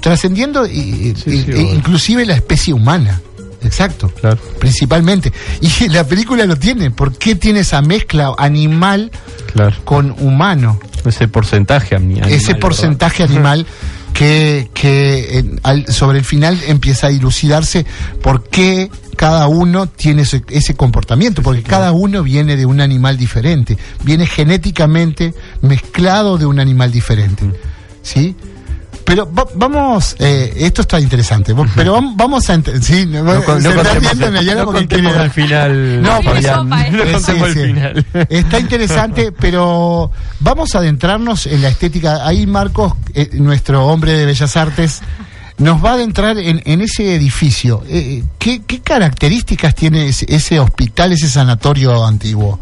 trascendiendo y- y- Sí, y- sí, e inclusive la especie humana. Exacto, Claro. principalmente. Y la película lo tiene. ¿Por qué tiene esa mezcla animal Claro. con humano? Ese porcentaje ani- animal, Ese ¿verdad? porcentaje animal que, que en- al- sobre el final empieza a dilucidarse por qué cada uno tiene ese, ese comportamiento, porque cada uno viene de un animal diferente, viene genéticamente mezclado de un animal diferente. ¿Sí? Pero va- vamos, eh, esto está interesante, pero vam- vamos a... ent- Sí, no, No, con- no está contemos, no porque el final. No, por Fabián. sopa, eh. No Eh, contemos sí, el sí. final. Está interesante, pero vamos a adentrarnos en la estética. Ahí Marcos, eh, nuestro hombre de Bellas Artes, nos va a adentrar en, en ese edificio. Eh, ¿qué, qué características tiene ese, ese hospital, ese sanatorio antiguo?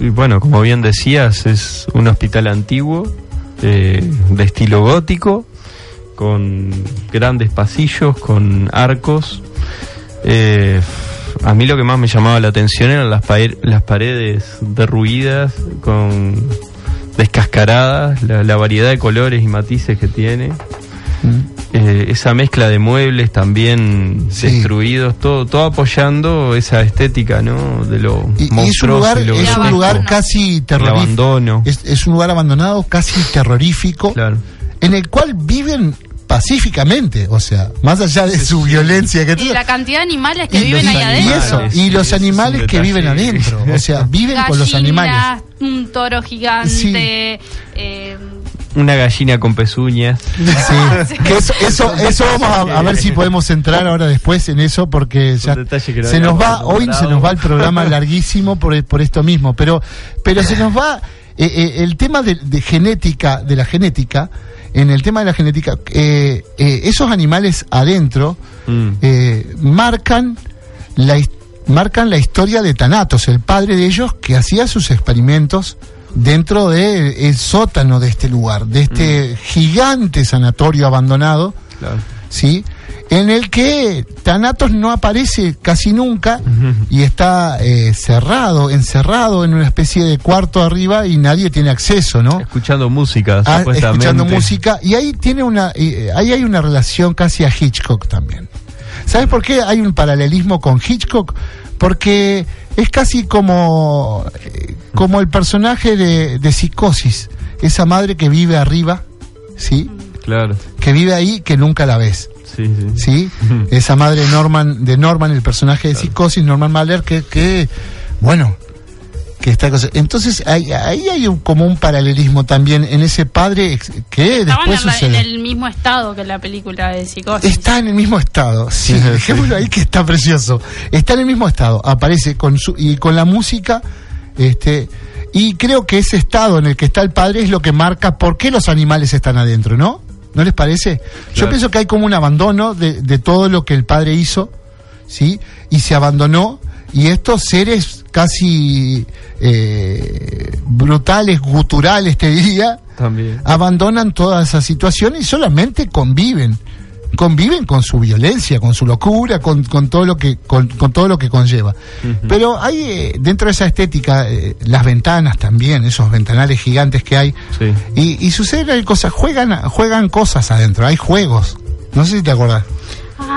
Y bueno, como bien decías, es un hospital antiguo, eh, de estilo gótico, con grandes pasillos, con arcos. Eh, a mí lo que más me llamaba la atención eran las, paredes derruidas, con descascaradas, la, la variedad de colores y matices que tiene. Eh, esa mezcla de muebles también Sí. destruidos, todo, todo apoyando esa estética, ¿no? De lo Y, y es un monstruoso lugar, lo es un lugar casi terrorífico. Es, es un lugar abandonado, casi terrorífico, Claro. en el cual viven pacíficamente, o sea, más allá de su violencia que Y la cantidad de animales que y viven ahí y adentro. eso, y los animales que viven adentro, o sea, viven con los animales. Un toro gigante. Sí. eh, Una gallina con pezuñas. Sí, que eso, eso, eso vamos a, a ver si podemos entrar ahora después en eso porque ya se nos va, hoy se nos va el programa larguísimo por, por esto mismo, pero, pero se nos va eh, eh, el tema de, de genética, de la genética, en el tema de la genética, eh, eh, esos animales adentro Mm. eh, marcan la marcan la historia de Thanatos, el padre de ellos que hacía sus experimentos dentro del sótano de este lugar, de este gigante sanatorio abandonado, Claro. ¿sí? En el que Thanatos no aparece casi nunca y está eh, cerrado, encerrado en una especie de cuarto arriba y nadie tiene acceso, ¿no? Escuchando música, Ah, supuestamente. escuchando música y ahí tiene una eh, ahí hay una relación casi a Hitchcock también. ¿Sabes por qué hay un paralelismo con Hitchcock? Porque es casi como eh, como el personaje de, de Psicosis, esa madre que vive arriba, ¿sí? Claro. Que vive ahí que nunca la ves. Sí, sí. ¿sí? Esa madre de Norman, de Norman, el personaje de Psicosis, Norman Mahler, que, que bueno, que esta cosa. Entonces, ahí, ahí hay un- como un paralelismo también en ese padre que Estaban después en, la- en el mismo estado que la película de Psicosis. Está en el mismo estado, sí, dejémoslo ahí que está precioso. Está en el mismo estado, aparece con su, y con la música, este, y creo que ese estado en el que está el padre es lo que marca por qué los animales están adentro, ¿no? ¿No les parece? Yo pienso que hay como un abandono de, de todo lo que el padre hizo, ¿sí? Y se abandonó, y estos seres casi eh, brutales, guturales, te diría, También. abandonan toda esa situación y solamente conviven conviven con su violencia con su locura con, con todo lo que con, con todo lo que conlleva. Pero hay eh, dentro de esa estética eh, las ventanas también esos ventanales gigantes que hay Sí. y, y suceden cosas juegan juegan cosas adentro hay juegos. No sé si te acordás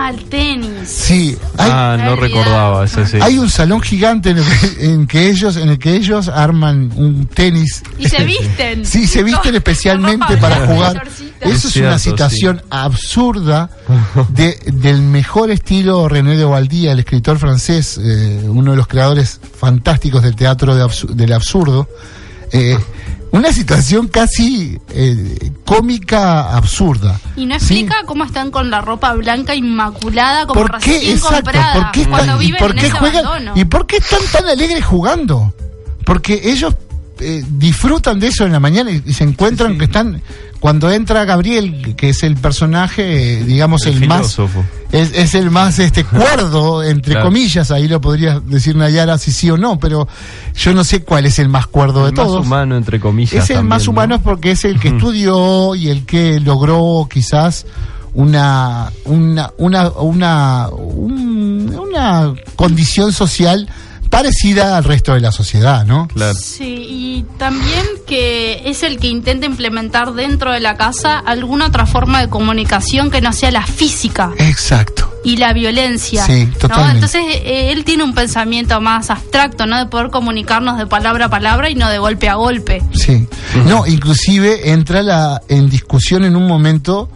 Ah, el tenis. sí hay, ah, no recordaba ese sí. hay un salón gigante en el, que, en que ellos en el que ellos arman un tenis Y se visten. Sí, se visten especialmente para jugar. Eso Es es, cierto, una situación absurda de, del mejor estilo René de Valdía, el escritor francés, eh, uno de los creadores fantásticos del teatro de del absurdo. Eh, una situación casi eh, cómica absurda. Y no Sí. explica cómo están con la ropa blanca inmaculada, como ¿Por qué? recién Exacto. comprada. ¿Por qué, cuando están, y viven por en qué ese juegan? abandono. ¿Y por qué están tan alegres jugando? Porque ellos eh, disfrutan de eso en la mañana y, y se encuentran que están. Cuando entra Gabriel, que es el personaje, digamos, el, El más. filósofo. Es, es el más este cuerdo, entre Claro. comillas, ahí lo podría decir Nayara si sí o no, pero yo no sé cuál es el más cuerdo El de más todos. humano, entre comillas. Es el también, más ¿no? humano es porque es el que estudió y el que logró quizás una una una una un- una condición social parecida al resto de la sociedad, ¿no? Claro. Sí, y también que es el que intenta implementar dentro de la casa alguna otra forma de comunicación que no sea la física Exacto. y la violencia. Sí, ¿no? totalmente. Entonces eh, él tiene un pensamiento más abstracto, ¿no? De poder comunicarnos de palabra a palabra y no de golpe a golpe. Sí. No, inclusive entra la en discusión en un momento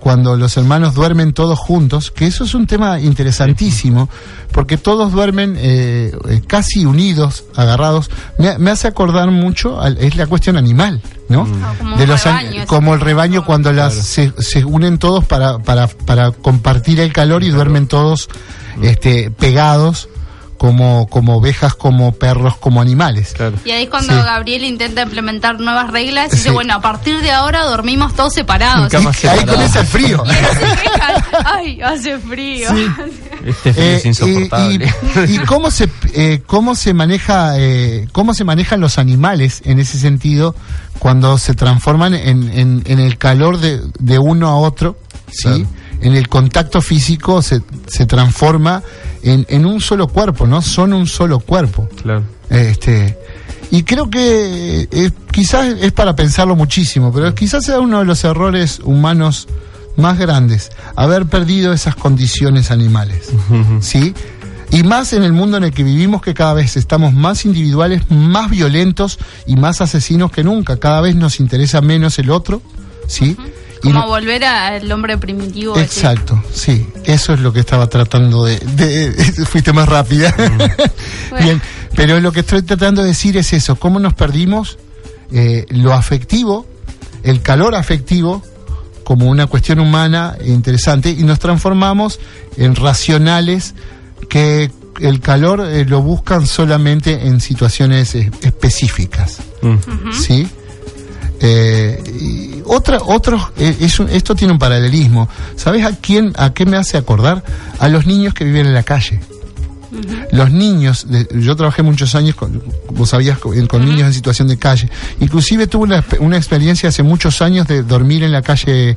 cuando los hermanos duermen todos juntos, que eso es un tema interesantísimo, porque todos duermen eh, eh, casi unidos, agarrados. Me, me hace acordar mucho, al- es la cuestión animal, ¿no? Ah, como De los an- rebaño, como el rebaño cuando las se, se unen todos para, para, para compartir el calor y duermen todos este, pegados como, como ovejas, como perros, como animales. Claro. Y ahí es cuando Sí. Gabriel intenta implementar nuevas reglas y dice, bueno, a partir de ahora dormimos todos separados. Ahí separadas. comienza el frío. Y se ay, hace frío. Este frío Eh, es insoportable. y, y cómo se eh, cómo se maneja eh, cómo se manejan los animales en ese sentido cuando se transforman en, en, en el calor de, de uno a otro sí Claro. En el contacto físico se, se transforma en, en un solo cuerpo no son un solo cuerpo Claro. este y creo que eh, quizás es para pensarlo muchísimo, pero quizás sea uno de los errores humanos más grandes, haber perdido esas condiciones animales, ¿sí? Y más en el mundo en el que vivimos, que cada vez estamos más individuales, más violentos y más asesinos que nunca. Cada vez nos interesa menos el otro, ¿sí? Como no- volver al hombre primitivo. Exacto, sí, eso es lo que estaba tratando de... de- fuiste más rápida. Bien, pero lo que estoy tratando de decir es eso, cómo nos perdimos eh, lo afectivo, el calor afectivo, como una cuestión humana e interesante, y nos transformamos en racionales que el calor eh, lo buscan solamente en situaciones eh, específicas. Mm. ¿sí? Eh, y otra, otros, eh, es un- esto tiene un paralelismo. ¿Sabes a quién, a qué me hace acordar? A los niños que viven en la calle. Los niños, de- yo trabajé muchos años, con, vos sabías, con, con niños en situación de calle. Inclusive tuve una, exp- una experiencia hace muchos años de dormir en la calle,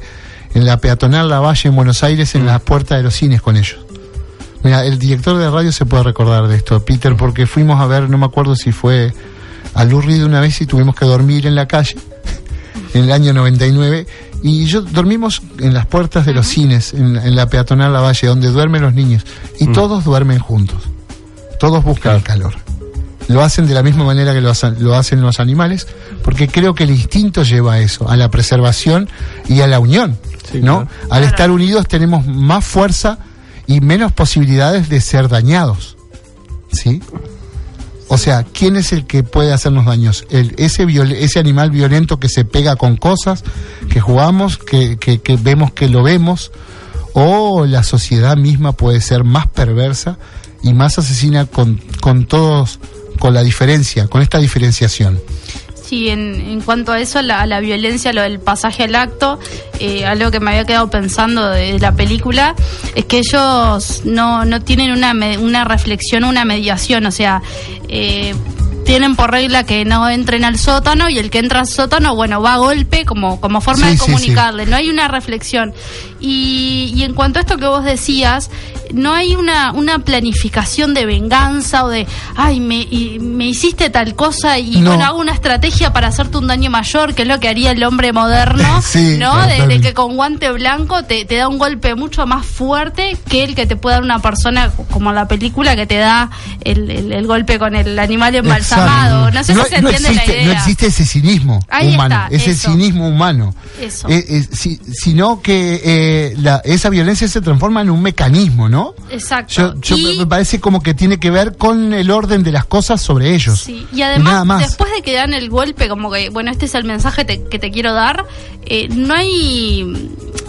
en la peatonal La Valle en Buenos Aires, en la puerta de los cines con ellos. Mira, el director de radio se puede recordar de esto, Peter, porque fuimos a ver, no me acuerdo si fue a Lou Reed una vez y tuvimos que dormir en la calle en el año 99 y yo dormimos en las puertas de los cines en, en la peatonal La Valle donde duermen los niños y todos duermen juntos. Todos buscan el calor. Lo hacen de la misma manera que lo hacen, lo hacen los animales, porque creo que el instinto lleva a eso, a la preservación y a la unión, ¿no? Al estar unidos tenemos más fuerza y menos posibilidades de ser dañados, ¿sí? O sea, ¿quién es el que puede hacernos daños? El, ese, viol- ese animal violento que se pega con cosas, que jugamos, que, que- que vemos que lo vemos, o la sociedad misma puede ser más perversa y más asesina con, con todos, con la diferencia, con esta diferenciación. Sí, en, en cuanto a eso, la, a la violencia, lo del pasaje al acto, eh, algo que me había quedado pensando de, la película, es que ellos no, no tienen una, una reflexión, una mediación, o sea, eh, tienen por regla que no entren al sótano y el que entra al sótano, bueno, va a golpe como, como forma Sí, de sí, sí. comunicarle, no hay una reflexión. Y, y en cuanto a esto que vos decías, no hay una, una planificación de venganza o de, ay, me, y- me hiciste tal cosa y No. bueno, hago una estrategia para hacerte un daño mayor, que es lo que haría el hombre moderno, Sí, ¿no? De, que con guante blanco te, te da un golpe mucho más fuerte que el que te puede dar una persona como la película que te da el, el- el golpe con el animal embalsamado. No sé no, si se no entiende existe, la idea. no existe ese cinismo Ahí humano, está, ese eso. cinismo humano. Eso. Eh, eh, si- sino que eh, la- esa violencia se transforma en un mecanismo, ¿no? Exacto. Yo, yo Y- me- parece como que tiene que ver con el orden de las cosas sobre ellos. Sí, y además, nada más. después de que dan el golpe, como que, bueno, este es el mensaje te- que te quiero dar, eh, no hay,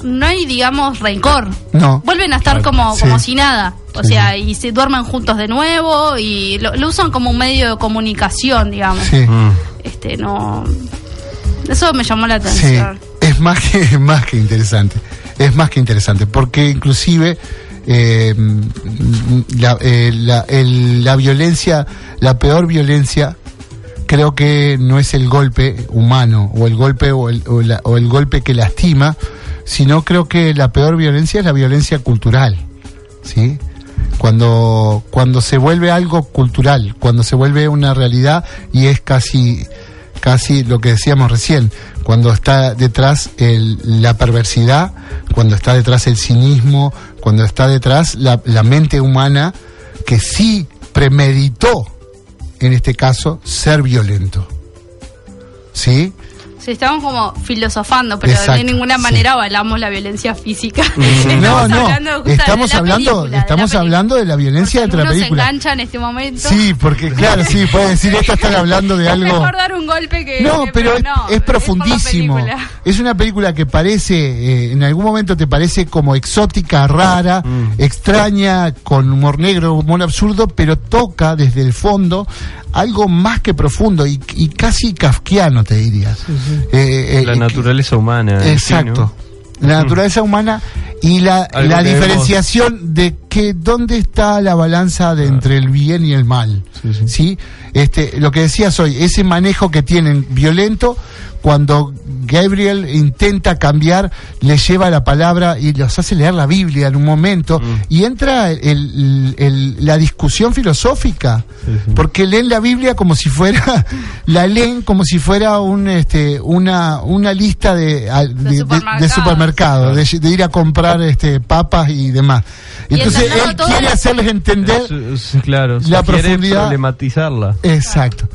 no hay, digamos, rencor. No. Vuelven a estar como, Sí. como si nada. O Sí. sea, y se duermen juntos de nuevo y lo, lo usan como un medio de comunicación, digamos. Sí. Este, no. Eso me llamó la Sí, atención. es más que, es más que interesante. Es más que interesante, porque inclusive eh, la, eh, la- la violencia, la peor violencia, creo que no es el golpe humano o el golpe o el, o la- o el golpe que lastima, sino creo que la peor violencia es la violencia cultural, ¿sí? Cuando, cuando se vuelve algo cultural, cuando se vuelve una realidad y es casi casi lo que decíamos recién, cuando está detrás el- la perversidad, cuando está detrás el cinismo, cuando está detrás la, la mente humana que sí premeditó, en este caso, ser violento. ¿Sí? Sí, estamos como filosofando, pero Exacto, de ninguna sí. manera avalamos la violencia física. No, Estamos no, hablando justamente estamos de la hablando, película, de la estamos película. hablando de la violencia de la se película. engancha en este momento. Sí, porque claro, sí, puede decir esto están hablando de Es algo. mejor dar un golpe que. No, que- pero es, no, es profundísimo. Es una película que parece, eh, en algún momento te parece como exótica, rara, extraña, con humor negro, humor absurdo, pero toca desde el fondo algo más que profundo y, y casi kafkiano, te diría. Eh, eh, La que- naturaleza humana. sí, Exacto. ¿no? La naturaleza humana y la, la diferenciación de que dónde está la balanza de entre el bien y el mal. Sí, Este, lo que decías hoy, ese manejo que tienen violento cuando Gabriel intenta cambiar, le lleva la palabra y los hace leer la Biblia en un momento y entra el- el- el- la discusión filosófica porque leen la Biblia como si fuera la leen como si fuera un este una una lista de a- de, de- de supermercado, de, de ir a comprar este papas y demás entonces él quiere hacerles entender Es- es- claro, la profundidad- problematizarla. exacto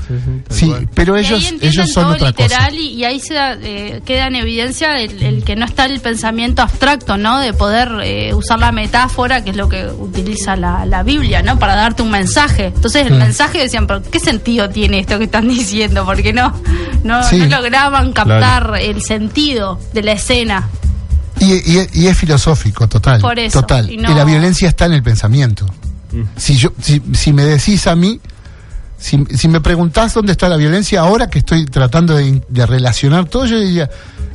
sí pero ellos ellos son todo otra cosa literal y, y ahí se da, eh, queda en evidencia el, el que no está el pensamiento abstracto, ¿no? De poder eh, usar la metáfora, que es lo que utiliza la, la Biblia, ¿no? Para darte un mensaje. Entonces el Mm. mensaje decían, pero ¿qué sentido tiene esto que están diciendo? Porque no, no, Sí. no lograban captar Claro. el sentido de la escena. Y, y- y es filosófico, total. Por eso, Total. y no- Y la violencia está en el pensamiento. Si, yo, si, si me decís a mí, si, si me preguntás dónde está la violencia, ahora que estoy tratando de, relacionar todo, yo diría,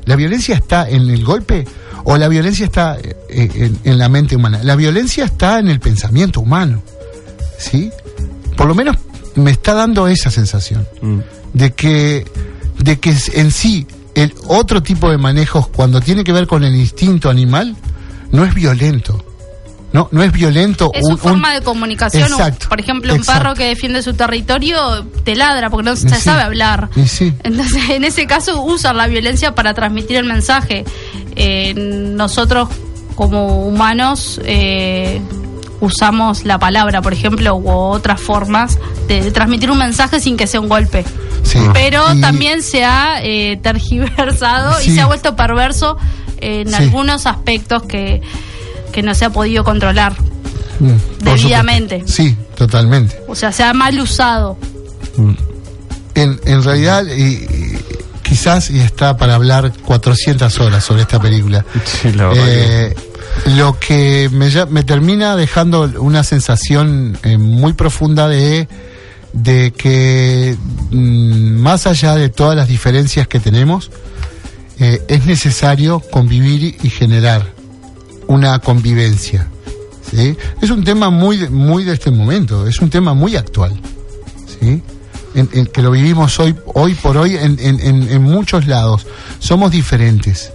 ¿la violencia está en el golpe o la violencia está eh, en, en la mente humana? La violencia está en el pensamiento humano. ¿Sí? Por lo menos me está dando esa sensación de que de que en sí el otro tipo de manejos cuando tiene que ver con el instinto animal no es violento no no es violento Es un- su un- forma de comunicación. un- Exacto, por ejemplo, un perro que defiende su territorio te ladra porque no se sí, sabe hablar. sí. Entonces, en ese caso, usan la violencia para transmitir el mensaje. Eh, nosotros, como humanos, eh, usamos la palabra, por ejemplo, u otras formas de, de transmitir un mensaje sin que sea un golpe. Sí. Pero Y- también se ha eh, tergiversado y se ha vuelto perverso en Sí. algunos aspectos que, que no se ha podido controlar. Mm, Debidamente. supuesto. Sí, totalmente. O sea, se ha mal usado. En, en realidad, y- y quizás y está para hablar 400 horas sobre esta película. Sí, la verdad que- Eh, lo que me, ya- me termina dejando una sensación eh, muy profunda de, de que mm, más allá de todas las diferencias que tenemos, eh, es necesario convivir y generar una convivencia. ¿sí? Es un tema muy, muy de este momento, es un tema muy actual. ¿sí? En, en que lo vivimos hoy, hoy por hoy en- en- en muchos lados. Somos diferentes.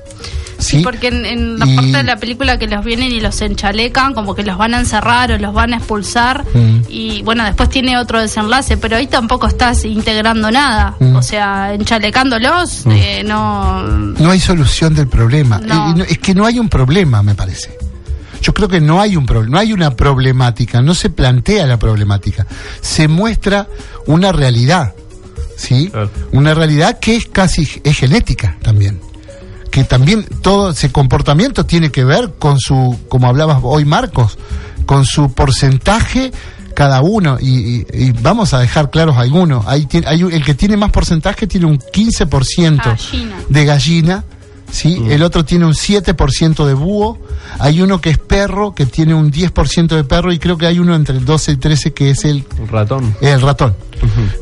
¿Sí? Porque en, en la Y- parte de la película que los vienen y los enchalecan, como que los van a encerrar o los van a expulsar. Mm. Y bueno, después tiene otro desenlace, pero ahí tampoco estás integrando nada. Mm. O sea, enchalecándolos, eh, no. No hay solución del problema. No. Eh, no, es que no hay un problema, me parece. Yo creo que no hay un problema, no hay una problemática, no se plantea la problemática. Se muestra una realidad, ¿sí? Claro. Una realidad que es casi es genética también. Que también todo ese comportamiento tiene que ver con su, como hablabas hoy Marcos, con su porcentaje cada uno. Y, y- y vamos a dejar claros algunos. Hay, hay el que tiene más porcentaje tiene un 15% Gallina. de gallina, ¿sí? El otro tiene un 7% de búho, hay uno que es perro, que tiene un 10% de perro, y creo que hay uno entre el 12 y 13 que es el, ratón. el ratón.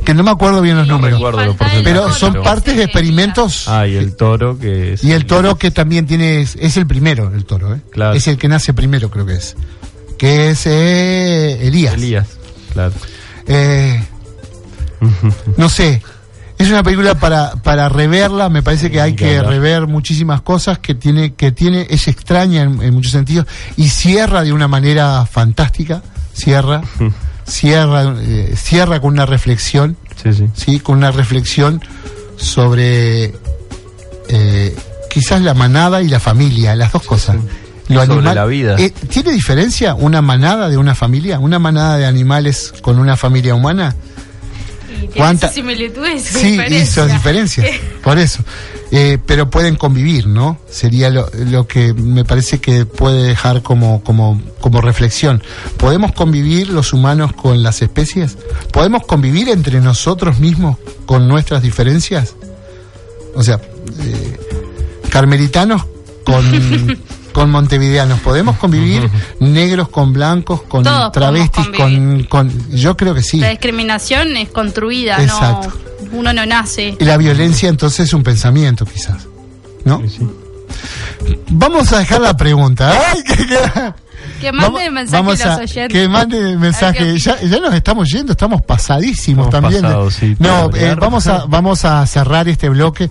Que no me acuerdo bien los números. los Pero son partes es de experimentos. Ah, y el toro que es. Y el toro que también tiene, es, es el primero, el toro, ¿eh? Claro. Es el que nace primero, creo que es. Que es eh, Elías. Elías, claro. Eh, no sé. Es una película para, para reverla, me parece que hay que rever muchísimas cosas que tiene, que tiene, es extraña en, en muchos sentidos y cierra de una manera fantástica, cierra, cierra, eh, cierra con una reflexión, Sí, sí. sí, con una reflexión sobre eh, quizás la manada y la familia, las dos cosas. Lo Sobre animal- la vida. Eh, ¿Tiene diferencia una manada de una familia? ¿Una manada de animales con una familia humana? Y ¿Cuánta- similitudes y Sí, y diferencias. sus diferencias. Por eso. Eh, pero pueden convivir, ¿no? Sería lo, lo que me parece que puede dejar como, como, como reflexión. ¿Podemos convivir los humanos con las especies? ¿Podemos convivir entre nosotros mismos con nuestras diferencias? O sea, eh, carmelitanos con, con montevideanos. ¿Podemos convivir negros con blancos, con Todos travestis, con. Yo creo que sí. La discriminación es construida, Exacto. no uno no nace. Y la violencia entonces es un pensamiento, quizás. ¿No? Sí, sí. Vamos a dejar la pregunta. Ay, que, que- Que mande mensaje vamos a los oyentes. Que mande mensaje. Ya, ya nos estamos yendo, estamos pasadísimos Estamos también. pasados, sí, no, eh, vamos a vamos a cerrar este bloque.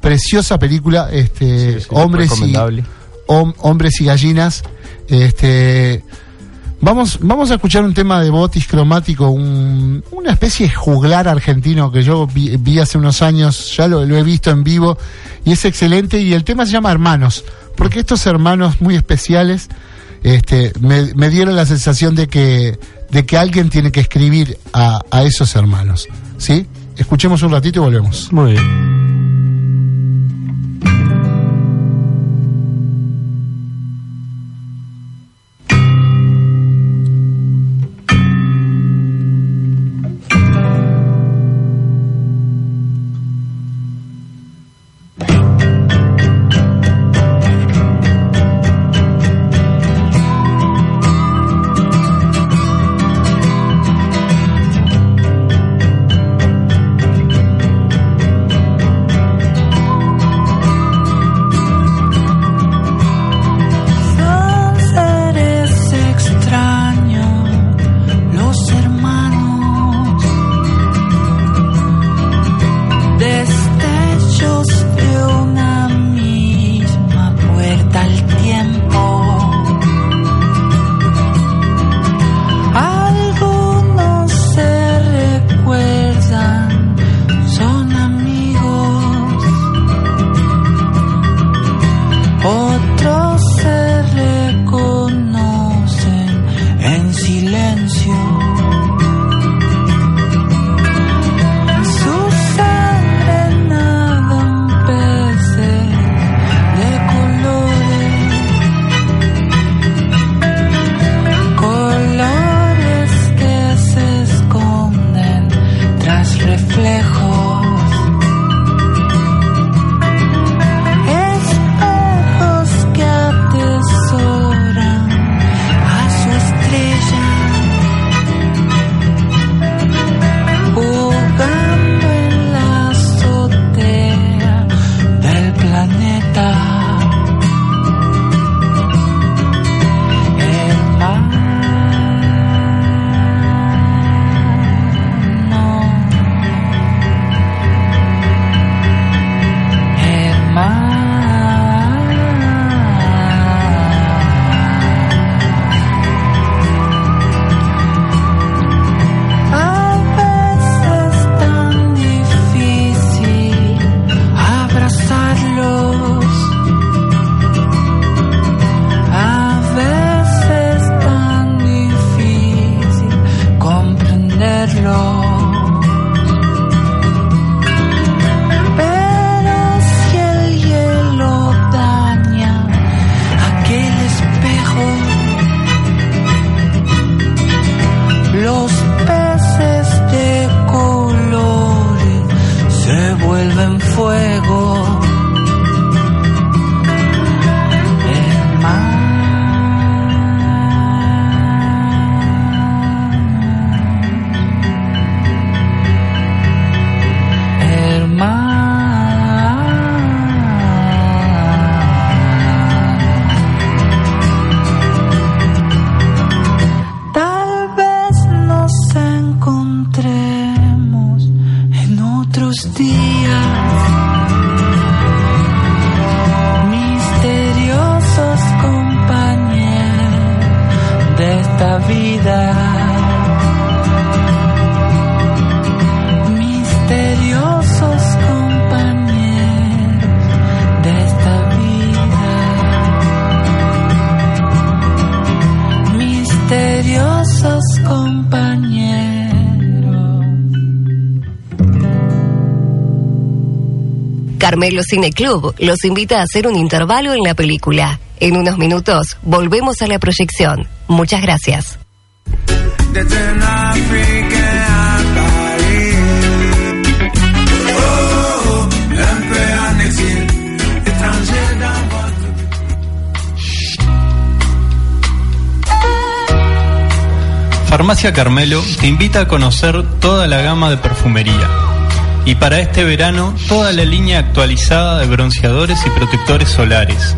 Preciosa película, este, Sí, sí, hombres y recomendable. Hom- hombres y gallinas. Este, vamos vamos a escuchar un tema de Botis cromático, un- una especie de juglar argentino que yo vi, hace unos años, ya lo, he visto en vivo y es excelente y el tema se llama Hermanos, porque estos hermanos muy especiales este, me, me dieron la sensación de que de que alguien tiene que escribir a, a esos hermanos, ¿sí? Escuchemos un ratito y volvemos. Muy bien. Carmelo Cine Club los invita a hacer un intervalo en la película. En unos minutos volvemos a la proyección. Muchas gracias. Farmacia Carmelo te invita a conocer toda la gama de perfumería. Y para este verano, toda la línea actualizada de bronceadores y protectores solares.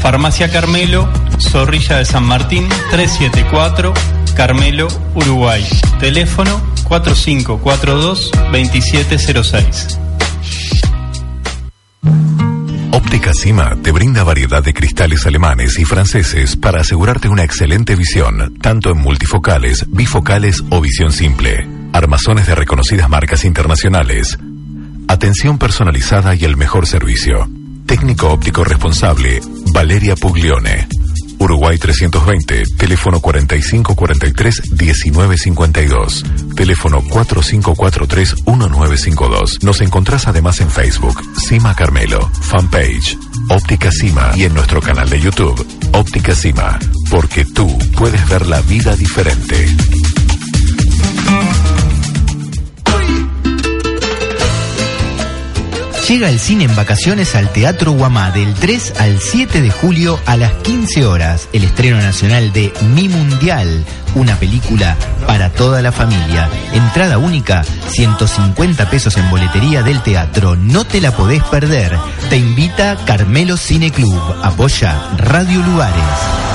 Farmacia Carmelo, Zorrilla de San Martín, 374, Carmelo, Uruguay. Teléfono 4542-2706. Óptica Cima te brinda variedad de cristales alemanes y franceses para asegurarte una excelente visión, tanto en multifocales, bifocales o visión simple. Armazones de reconocidas marcas internacionales. Atención personalizada y el mejor servicio. Técnico óptico responsable, Valeria Puglione. Uruguay 320, teléfono 4543-1952, teléfono 4543-1952. Nos encontrás además en Facebook, Cima Carmelo, fanpage, Óptica Cima y en nuestro canal de YouTube, Óptica Cima, porque tú puedes ver la vida diferente. Llega el cine en vacaciones al Teatro Guamá del 3 al 7 de julio a las 15 horas. El estreno nacional de Mi Mundial, una película para toda la familia. Entrada única, 150 pesos en boletería del teatro. No te la podés perder. Te invita Carmelo Cine Club. Apoya Radio Lugares.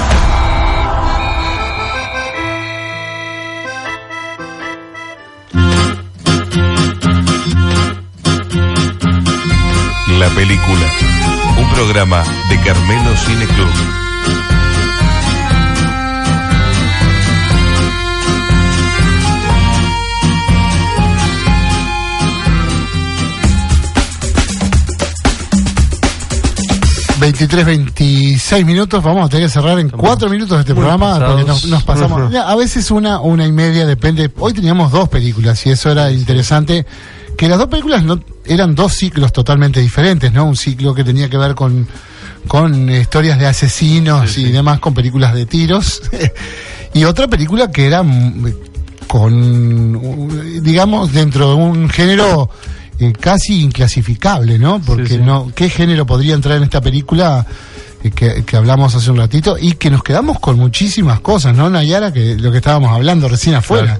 Película, un programa de Carmelo Cine Club. Veintitrés, 26 minutos, vamos a tener que cerrar en 4 minutos este muy programa pasados. porque nos, nos pasamos. A veces una, una y media, depende. Hoy teníamos dos películas y eso era interesante. Que las dos películas no, eran dos ciclos totalmente diferentes, ¿no? Un ciclo que tenía que ver con, con historias de asesinos y demás, con películas de tiros. y otra película que era mm, con, digamos, dentro de un género eh, casi inclasificable, ¿no? Porque sí. no, ¿qué género podría entrar en esta película? Eh, Que, que hablamos hace un ratito y que nos quedamos con muchísimas cosas, ¿no, Nayara? Que lo que estábamos hablando recién afuera.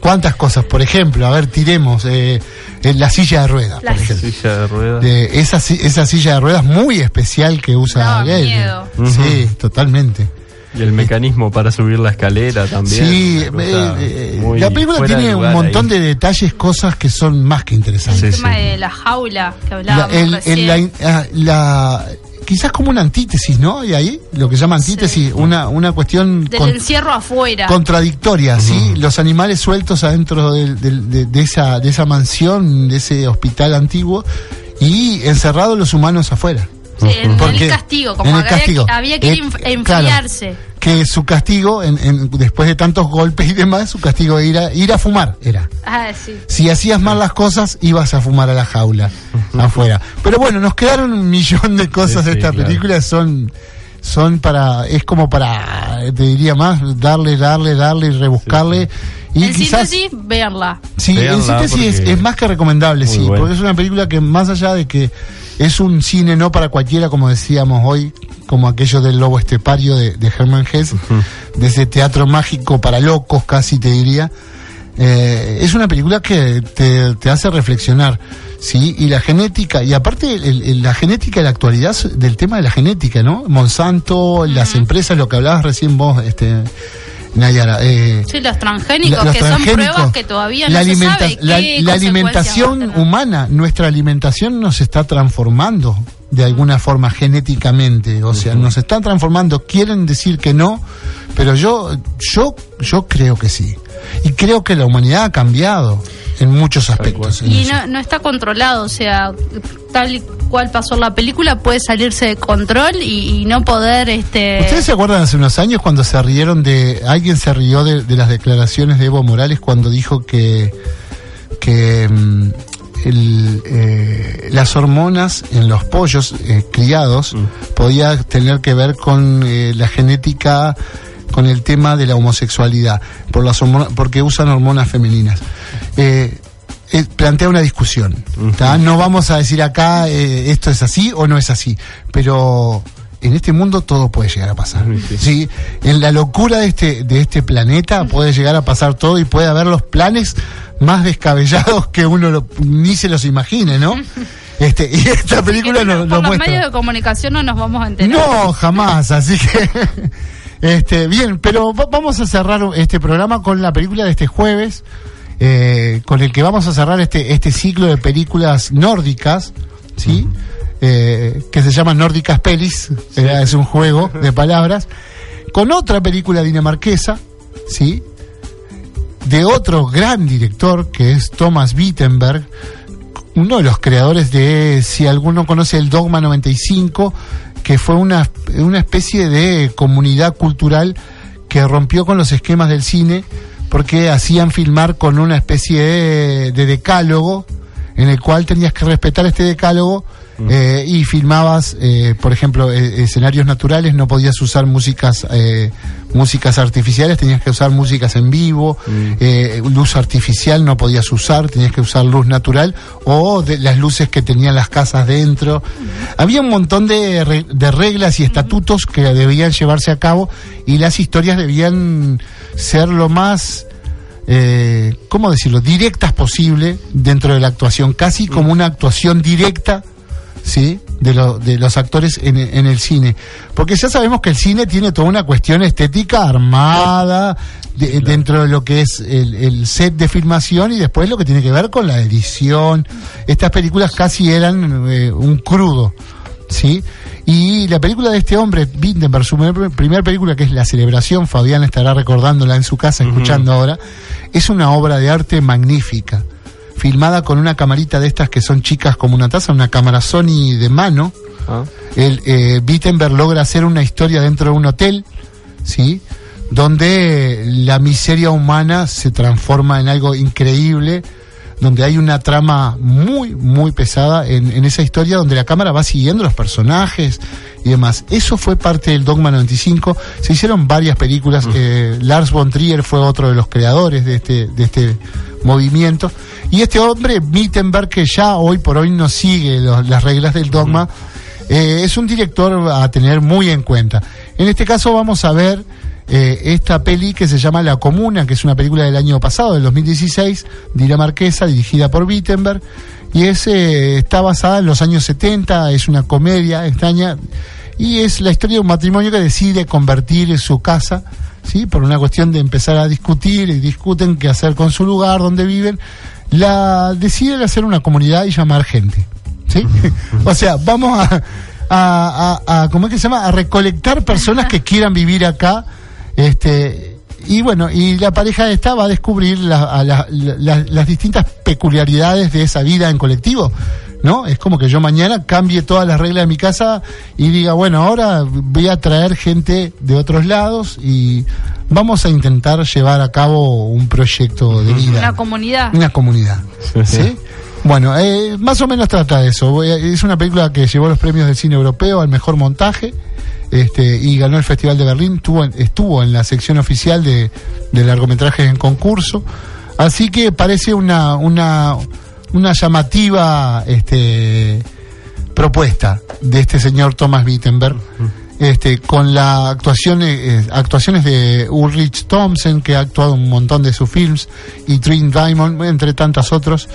¿Cuántas cosas? Por ejemplo, a ver, tiremos eh, eh, la silla de ruedas, La por ejemplo. Silla de ruedas. De esa, esa silla de ruedas muy especial que usa Gale. miedo. Sí, totalmente. Y el mecanismo para subir la escalera también. Sí, eh, eh, la película tiene un montón ahí. de detalles, cosas que son más que El interesantes. tema de la jaula que La- hablábamos el- recién. el- la, ah, la- quizás como una antítesis, ¿no? Y ahí, lo que se llama antítesis, una, una cuestión del con- encierro afuera. contradictoria, ¿sí? Los animales sueltos adentro de, de esa, de esa mansión, de ese hospital antiguo, y encerrados los humanos afuera. Sí, en, en Porque- el castigo, como en el había, castigo. Que, había que ir Eh, claro. enfriarse. Que su castigo, en- en- después de tantos golpes y demás, su castigo era ir a fumar, era. Ah, sí. Si hacías mal las cosas, ibas a fumar a la jaula afuera. Pero bueno, nos quedaron un millón de cosas Sí, de sí, esta claro. película. Son, son para, es como para, te diría más, darle, darle, darle y rebuscarle. Y en quizás, síntesis, verla. sí, en Véanla síntesis es, más que recomendable, muy sí, porque es una película que más allá de que es un cine no para cualquiera, como decíamos hoy, como aquello del lobo estepario de, de Hermann Hesse, de ese teatro mágico para locos, casi te diría. Eh, es una película que te, te hace reflexionar, ¿sí? Y la genética, y aparte el- el- la genética de la actualidad del tema de la genética, ¿no? Monsanto, las empresas, lo que hablabas recién vos, este, Nayara. Eh, Sí, los transgénicos, la- los que son pruebas que todavía la no se alimenta- sabe la, la alimentación humana, nuestra alimentación nos está transformando de alguna forma genéticamente, o sea, nos están transformando. Quieren decir que no, pero yo, yo, yo creo que sí. Y creo que la humanidad ha cambiado en muchos aspectos. en Y no, no está controlado, o sea, tal y cual pasó la película, puede salirse de control y, y no poder, este... ¿Ustedes se acuerdan hace unos años cuando se rieron de. Alguien se rió de, de las declaraciones de Evo Morales cuando dijo que. que. mm, el, eh, las hormonas en los pollos eh, criados podía tener que ver con eh, la genética con el tema de la homosexualidad por las hormonas, porque usan hormonas femeninas Eh, eh, plantea una discusión ¿tá? no vamos a decir acá eh, esto es así o no es así pero en este mundo todo puede llegar a pasar. ¿sí? En la locura de este, de este planeta puede llegar a pasar todo y puede haber los planes más descabellados que uno lo- ni se los imagine, ¿no? Este, y esta película nos por lo los muestra. medios de comunicación no nos vamos a enterar. No, jamás, así que este bien, pero va- vamos a cerrar este programa con la película de este jueves, eh, con el que vamos a cerrar este este ciclo de películas nórdicas, ¿sí? Eh, que se llama Nórdicas Pelis, eh, es un juego de palabras, con otra película dinamarquesa, ¿sí? De otro gran director que es Thomas Wittenberg, uno de los creadores de, si alguno conoce el Dogma 95, que fue una, una especie de comunidad cultural que rompió con los esquemas del cine porque hacían filmar con una especie de, de decálogo en el cual tenías que respetar este decálogo eh, y filmabas, eh, por ejemplo, eh, escenarios naturales, no podías usar músicas eh, músicas artificiales, tenías que usar músicas en vivo, eh, luz artificial no podías usar, tenías que usar luz natural o de las luces que tenían las casas dentro. Había un montón de, de reglas y estatutos que debían llevarse a cabo y las historias debían ser lo más eh, ¿cómo decirlo?, directas posible dentro de la actuación, casi como una actuación directa, ¿sí?, de, lo- de los actores en, en el cine. Porque ya sabemos que el cine tiene toda una cuestión estética armada de- dentro de lo que es el, el set de filmación y después lo que tiene que ver con la edición. Estas películas casi eran eh, un crudo. ¿sí? Y la película de este hombre, Wittenberg, su primer, primer película, que es La Celebración, Fabián estará recordándola en su casa, escuchando ahora, es una obra de arte magnífica, filmada con una camarita de estas que son chicas como una taza, una cámara Sony de mano. Ah. El, eh, Wittenberg logra hacer una historia dentro de un hotel, ¿sí? Donde la miseria humana se transforma en algo increíble, donde hay una trama muy, muy pesada en, en esa historia, donde la cámara va siguiendo los personajes y demás. Eso fue parte del Dogma 95. Se hicieron varias películas. eh, Lars von Trier fue otro de los creadores de este, de este movimiento. Y este hombre, Mittenberg, que ya hoy por hoy no sigue los- las reglas del dogma, eh, es un director a tener muy en cuenta. En este caso vamos a ver eh, esta peli que se llama La Comuna, que es una película del año pasado, del 2016, Marquesa, dirigida por Wittenberg, y es, eh, está basada en los años 70, es una comedia extraña, y es la historia de un matrimonio que decide convertir su casa, ¿sí? por una cuestión de empezar a discutir, y discuten qué hacer con su lugar, donde viven, la deciden hacer una comunidad y llamar gente. ¿sí? o sea, vamos a, a, a- a- ¿cómo es que se llama? A recolectar personas que quieran vivir acá, este, y bueno, y la pareja esta va a descubrir la- a la- la- las distintas peculiaridades de esa vida en colectivo. ¿No? Es como que yo mañana cambie todas las reglas de mi casa y diga, bueno, ahora voy a traer gente de otros lados y vamos a intentar llevar a cabo un proyecto de vida. Una comunidad. Una comunidad. ¿sí? Bueno, eh, más o menos trata de eso. Es una película que llevó los premios del cine europeo al mejor montaje este, y ganó el Festival de Berlín. Estuvo en, estuvo en la sección oficial de, de largometrajes en concurso. Así que parece una, una, una llamativa este, propuesta de este señor Thomas Wittenberg. Este, con la actuación, eh, actuaciones de Ulrich Thompson, que ha actuado un montón de sus films, y Trin Diamond, entre tantos otros.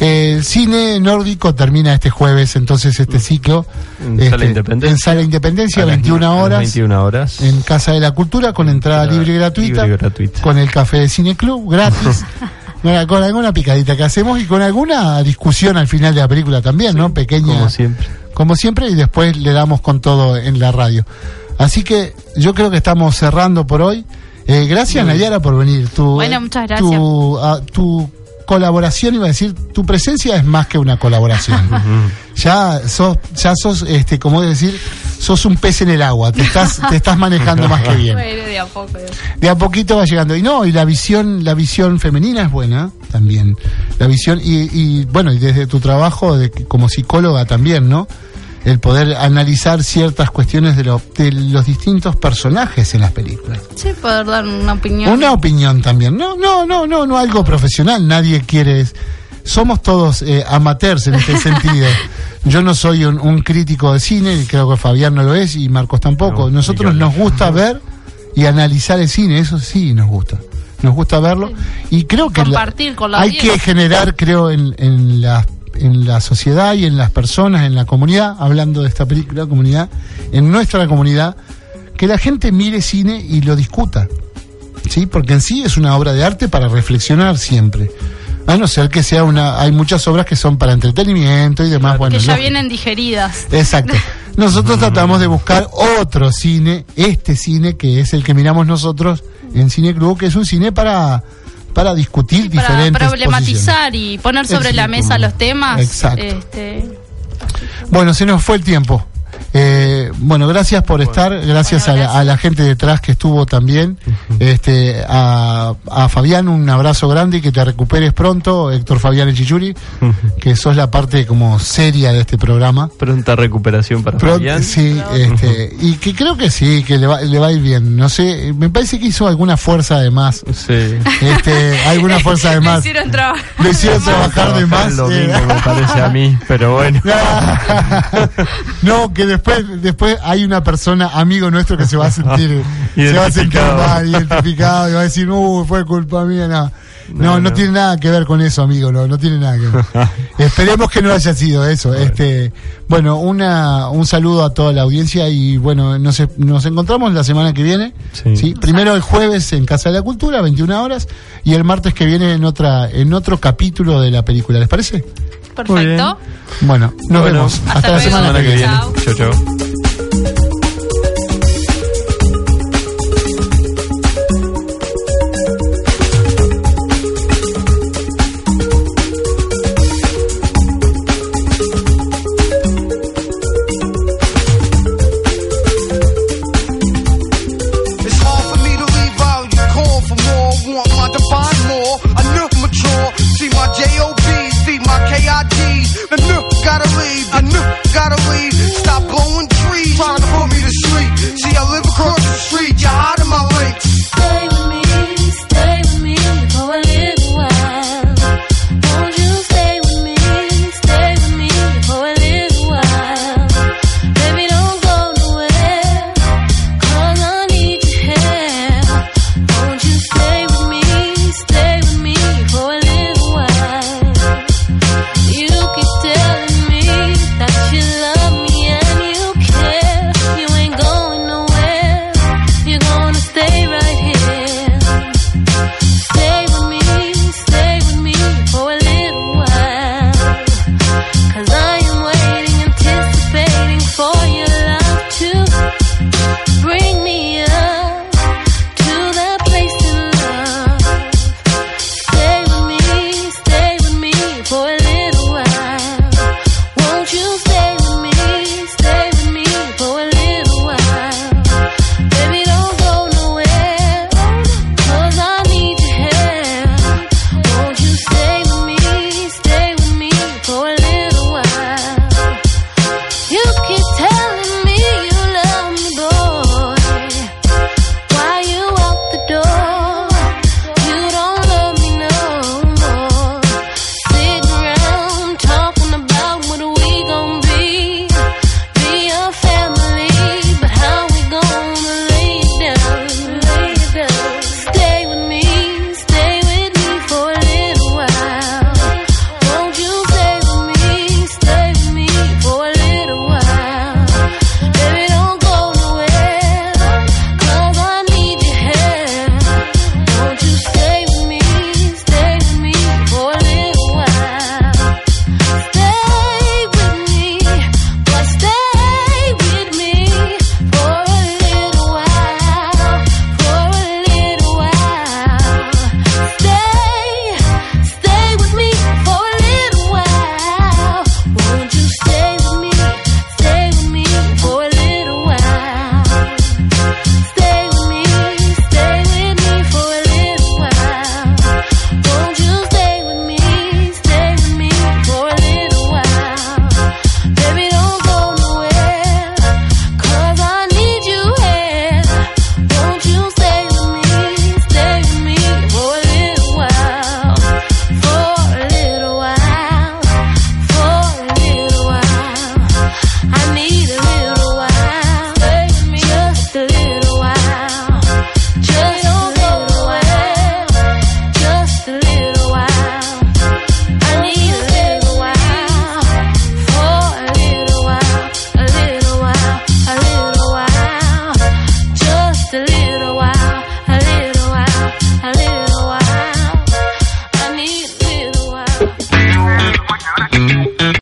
Eh, El cine nórdico termina este jueves, entonces este ciclo. En este, Sala Independencia. En Sala Independencia, A las 21 a las horas. 21 horas. En Casa de la Cultura, con entrada libre y gratuita. libre y gratuita. Con el café de Cine Club, gratis. Con alguna picadita que hacemos y con alguna discusión al final de la película también, ¿no? Pequeña. Como siempre. Como siempre, y después le damos con todo en la radio. Así que yo creo que estamos cerrando por hoy. Eh, gracias, Nayara, por venir. Tu, Bueno, muchas gracias. Tu, ah, tu colaboración, iba a decir, tu presencia es más que una colaboración. ya sos, ya sos, este, como decir, sos un pez en el agua. Te estás, te estás manejando más que bien Bueno, de a poco. de a poquito va llegando y no y la visión la visión femenina es buena también la visión y, y, bueno y desde tu trabajo de, como psicóloga también no el poder analizar ciertas cuestiones de, lo- de los distintos personajes en las películas. Sí, poder dar una opinión. una opinión también. No no no no no algo profesional. Nadie quiere somos todos eh, amateurs en este sentido. Yo no soy un, un crítico de cine creo que Fabián no lo es y Marcos tampoco. No, nosotros nos gusta ver y analizar el cine eso sí nos gusta. Nos gusta verlo. Y creo que la- Compartir con la hay que generar creo en, en la en la sociedad y en las personas en la comunidad hablando de esta película comunidad en nuestra comunidad que la gente mire cine y lo discuta sí porque en sí es una obra de arte para reflexionar siempre a no ser que sea una hay muchas obras que son para entretenimiento y demás bueno que ya vienen digeridas. Exacto. Nosotros tratamos de buscar otro cine, este cine que es el que miramos nosotros en Cine Club, que es un cine para, para discutir Para diferentes problematizar y poner sobre la mesa los temas. Exacto. Este. Bueno, se nos fue el tiempo. Eh, bueno, gracias por estar, gracias, Bueno, a, la, a la gente detrás que estuvo también, este, a, a Fabián un abrazo grande y que te recuperes pronto, Héctor Fabián Echichuri, que sos la parte como seria de este programa. Pronta recuperación para Pronto, Fabián. sí, este, y que creo que sí, que le va, le va a ir bien. No sé, me parece que hizo alguna fuerza de más. Sí. Este, alguna fuerza de lo más. hicieron trabajar. Lo hicieron trabajar de más. Lo eh. mismo me parece a mí, pero bueno. No, que después, después hay una persona, amigo nuestro, que se va a sentir, se va a sentir Identificado. mal, identificado, y va a decir, uh, fue culpa mía, no. No, no, no. tiene nada que ver con eso, amigo, no, no tiene nada que ver. Esperemos que no haya sido eso. Este, bueno, una, un saludo a toda la audiencia y bueno, nos, nos encontramos la semana que viene. Sí. ¿sí? Primero el jueves en Casa de la Cultura, 21 horas, y el martes que viene en otra, en otro capítulo de la película. ¿Les parece? Perfecto. Bueno, nos Bueno, vemos. Hasta, hasta la semana que viene. Chao. Chau,